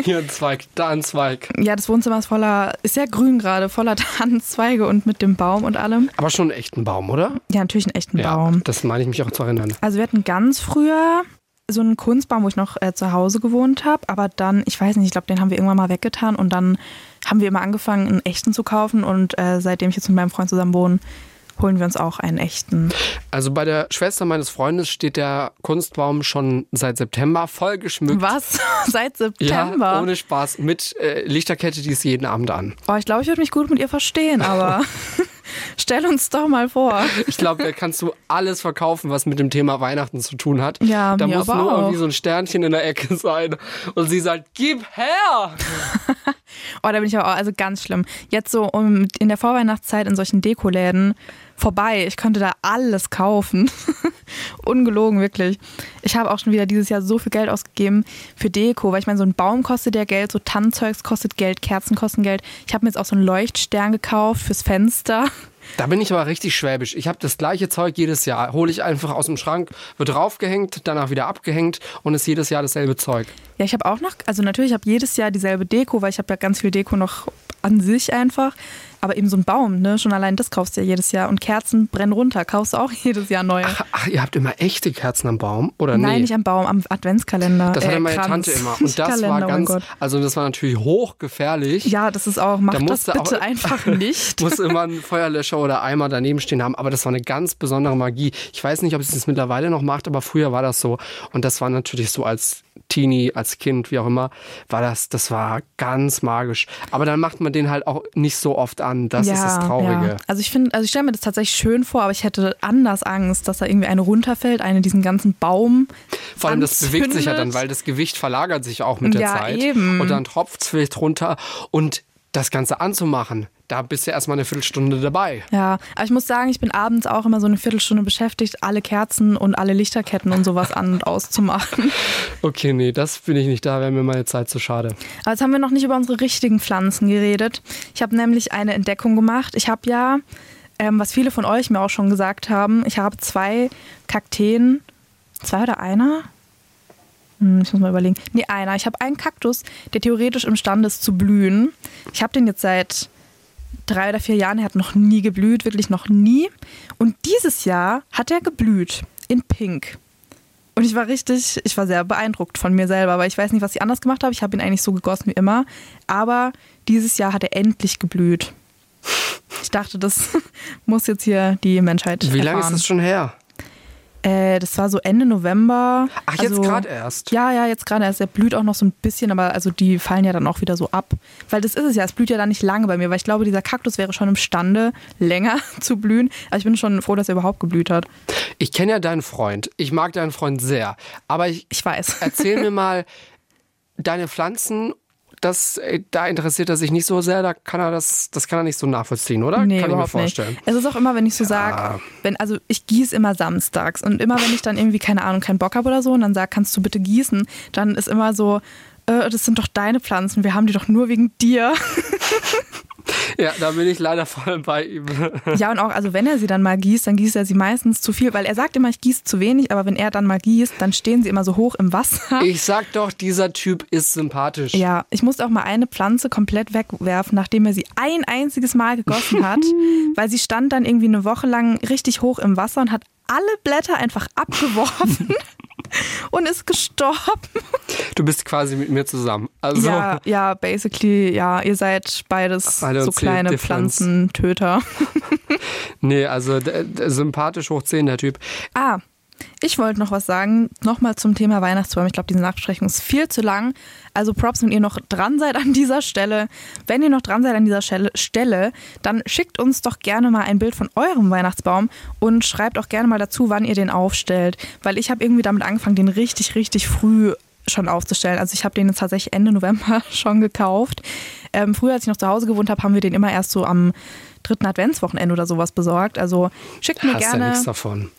Hier ein Zweig, da ein Zweig. ja, das Wohnzimmer ist voller, ist sehr grün gerade, voller [laughs] Tannenzweige und mit dem Baum und allem. Aber schon einen echten Baum, oder? Ja, natürlich einen echten Ja, Baum. das meine ich mich auch zu erinnern. Also wir hatten ganz früher so einen Kunstbaum, wo ich noch äh, zu Hause gewohnt habe, aber dann, ich weiß nicht, ich glaube, den haben wir irgendwann mal weggetan und dann haben wir immer angefangen, einen echten zu kaufen und äh, seitdem ich jetzt mit meinem Freund zusammen wohne, holen wir uns auch einen echten. Also bei der Schwester meines Freundes steht der Kunstbaum schon seit September voll geschmückt. Was? [laughs] Seit Ja, September? ohne Spaß. Mit äh, Lichterkette, die ist jeden Abend an. oh, ich glaube, ich würde mich gut mit ihr verstehen, aber [laughs] stell uns doch mal vor. Ich glaube, da kannst du alles verkaufen, was mit dem Thema Weihnachten zu tun hat. Ja, da muss nur auch. irgendwie so ein Sternchen in der Ecke sein. Und sie sagt, gib her! [laughs] Oh, da bin ich aber auch, also ganz schlimm. Jetzt so um, in der Vorweihnachtszeit in solchen Dekoläden vorbei. Ich könnte da alles kaufen. [laughs] Ungelogen, wirklich. Ich habe auch schon wieder dieses Jahr so viel Geld ausgegeben für Deko, weil ich meine, so ein Baum kostet ja Geld, so Tannenzeugs kostet Geld, Kerzen kosten Geld. Ich habe mir jetzt auch so einen Leuchtstern gekauft fürs Fenster. Da bin ich aber richtig schwäbisch. Ich habe das gleiche Zeug jedes Jahr. Hole ich einfach aus dem Schrank, wird draufgehängt, danach wieder abgehängt und ist jedes Jahr dasselbe Zeug. Ja, ich habe auch noch, also natürlich, ich habe jedes Jahr dieselbe Deko, weil ich habe ja ganz viel Deko noch an sich einfach. Aber eben so ein Baum, ne? Schon allein das kaufst du ja jedes Jahr. Und Kerzen brennen runter, kaufst du auch [laughs] jedes Jahr neue. Ach, ach, ihr habt immer echte Kerzen am Baum? Oder Nein, nee? nicht am Baum, am Adventskalender. Das äh, hatte meine. Tante immer. Und das Kalender, war oh ganz, Gott. also das war natürlich hochgefährlich. Ja, das ist auch, mach Da das bitte auch- einfach [laughs] nicht. Muss immer ein Feuerlöscher oder Eimer daneben stehen haben. Aber das war eine ganz besondere Magie. Ich weiß nicht, ob es das mittlerweile noch macht, aber früher war das so. Und das war natürlich so als Teenie, als Kind, wie auch immer, war das, das war ganz magisch. Aber dann macht man den halt auch nicht so oft an. Das ist das Traurige. Ja. Also ich finde, also ich stelle mir das tatsächlich schön vor, aber ich hätte anders Angst, dass da irgendwie eine runterfällt, eine diesen ganzen Baum. Vor allem, das bewegt sich ja dann, anzündet. weil das Gewicht verlagert sich auch mit der Ja, Zeit. eben. Und dann tropft es vielleicht runter. Und das Ganze anzumachen, da bist du erstmal eine Viertelstunde dabei. Ja, aber ich muss sagen, ich bin abends auch immer so eine Viertelstunde beschäftigt, alle Kerzen und alle Lichterketten und sowas an und auszumachen. [laughs] Okay, nee, das bin ich nicht. Da wäre mir meine Zeit zu schade. Aber jetzt haben wir noch nicht über unsere richtigen Pflanzen geredet. Ich habe nämlich eine Entdeckung gemacht. Ich habe ja, ähm, was viele von euch mir auch schon gesagt haben, ich habe zwei Kakteen, zwei oder einer? Hm, ich muss mal überlegen. Nee, einer. Ich habe einen Kaktus, der theoretisch imstande ist zu blühen. Ich habe den jetzt seit drei oder vier Jahren. Er hat noch nie geblüht, wirklich noch nie. Und dieses Jahr hat er geblüht in Pink. Und ich war richtig, ich war sehr beeindruckt von mir selber, weil ich weiß nicht, was ich anders gemacht habe. Ich habe ihn eigentlich so gegossen wie immer. Aber dieses Jahr hat er endlich geblüht. Ich dachte, das [laughs] muss jetzt hier die Menschheit Wie lange ist erfahren. das schon her? Äh, das war so Ende November. Ach, jetzt Also- gerade erst. Ja, ja, jetzt gerade erst. Er blüht auch noch so ein bisschen, aber also die fallen ja dann auch wieder so ab. Weil das ist es ja, es blüht ja dann nicht lange bei mir, weil ich glaube, dieser Kaktus wäre schon imstande, [laughs] länger [laughs] zu blühen. Also ich bin schon froh, dass er überhaupt geblüht hat. Ich kenne ja deinen Freund. Ich mag deinen Freund sehr. Aber ich, Ich weiß. erzähl mir [laughs] mal, deine Pflanzen, das, äh, da interessiert er sich nicht so sehr. Da kann er das, das kann er nicht so nachvollziehen, oder? Nee, kann ich mir vorstellen. nicht. Es ist auch immer, wenn ich so sage, wenn, also ich gieße immer samstags und immer, wenn ich dann irgendwie, keine Ahnung, keinen Bock habe oder so und dann sage, kannst du bitte gießen, dann ist immer so, äh, das sind doch deine Pflanzen, wir haben die doch nur wegen dir. [laughs] Ja, da bin ich leider voll bei ihm. [laughs] Ja, und auch, also wenn er sie dann mal gießt, dann gießt er sie meistens zu viel, weil er sagt immer, ich gieße zu wenig, aber wenn er dann mal gießt, dann stehen sie immer so hoch im Wasser. Ich sag doch, dieser Typ ist sympathisch. Ja, ich musste auch mal eine Pflanze komplett wegwerfen, nachdem er sie ein einziges Mal gegossen hat, [laughs] weil sie stand dann irgendwie eine Woche lang richtig hoch im Wasser und hat alle Blätter einfach abgeworfen [laughs] und ist gestorben. Du bist quasi mit mir zusammen. Also Ja, ja, basically, ja, ihr seid beides Beide so kleine. Pflanzentöter. [laughs] Nee, also sympathisch hoch 10, der Typ. Ah, ich wollte noch was sagen, nochmal zum Thema Weihnachtsbaum. Ich glaube, diese Nachbesprechung ist viel zu lang. Also Props, wenn ihr noch dran seid an dieser Stelle. Wenn ihr noch dran seid an dieser Stelle, dann schickt uns doch gerne mal ein Bild von eurem Weihnachtsbaum und schreibt auch gerne mal dazu, wann ihr den aufstellt. Weil ich habe irgendwie damit angefangen, den richtig, richtig früh schon aufzustellen. Also ich habe den jetzt tatsächlich Ende November [laughs] schon gekauft. Ähm, früher, als ich noch zu Hause gewohnt habe, haben wir den immer erst so am dritten Adventswochenende oder sowas besorgt. Also schickt mir Hast ja gerne. nichts davon.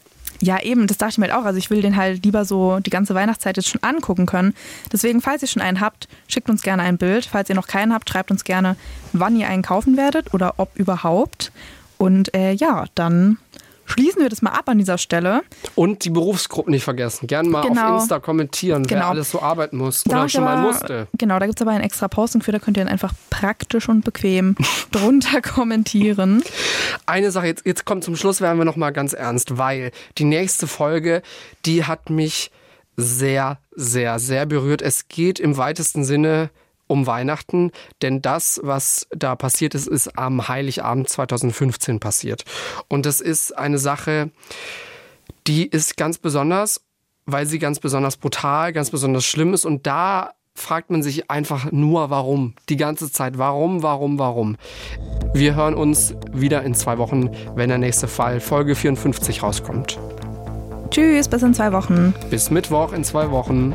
Ja, eben, das dachte ich mir halt auch. Also ich will den halt lieber so die ganze Weihnachtszeit jetzt schon angucken können. Deswegen, falls ihr schon einen habt, schickt uns gerne ein Bild. Falls ihr noch keinen habt, schreibt uns gerne, wann ihr einen kaufen werdet oder ob überhaupt. Und äh, ja, dann schließen wir das mal ab an dieser Stelle. Und die Berufsgruppen nicht vergessen. Gern mal Genau. auf Insta kommentieren, wer Genau. alles so arbeiten muss Da oder schon mal aber- musste. Genau, da gibt es aber ein extra Posting für, da könnt ihr dann einfach praktisch und bequem [laughs] drunter kommentieren. Eine Sache, jetzt, jetzt kommt zum Schluss, werden wir noch mal ganz ernst, weil die nächste Folge, die hat mich sehr, sehr, sehr berührt. Es geht im weitesten Sinne um Weihnachten, denn das, was da passiert ist, ist am Heiligabend 2015 passiert. Und das ist eine Sache, die ist ganz besonders, weil sie ganz besonders brutal, ganz besonders schlimm ist. Und da fragt man sich einfach nur, warum. Die ganze Zeit, warum, warum, warum. Wir hören uns wieder in zwei Wochen, wenn der nächste Fall Folge 54 rauskommt. Tschüss, bis in zwei Wochen. Bis Mittwoch in zwei Wochen.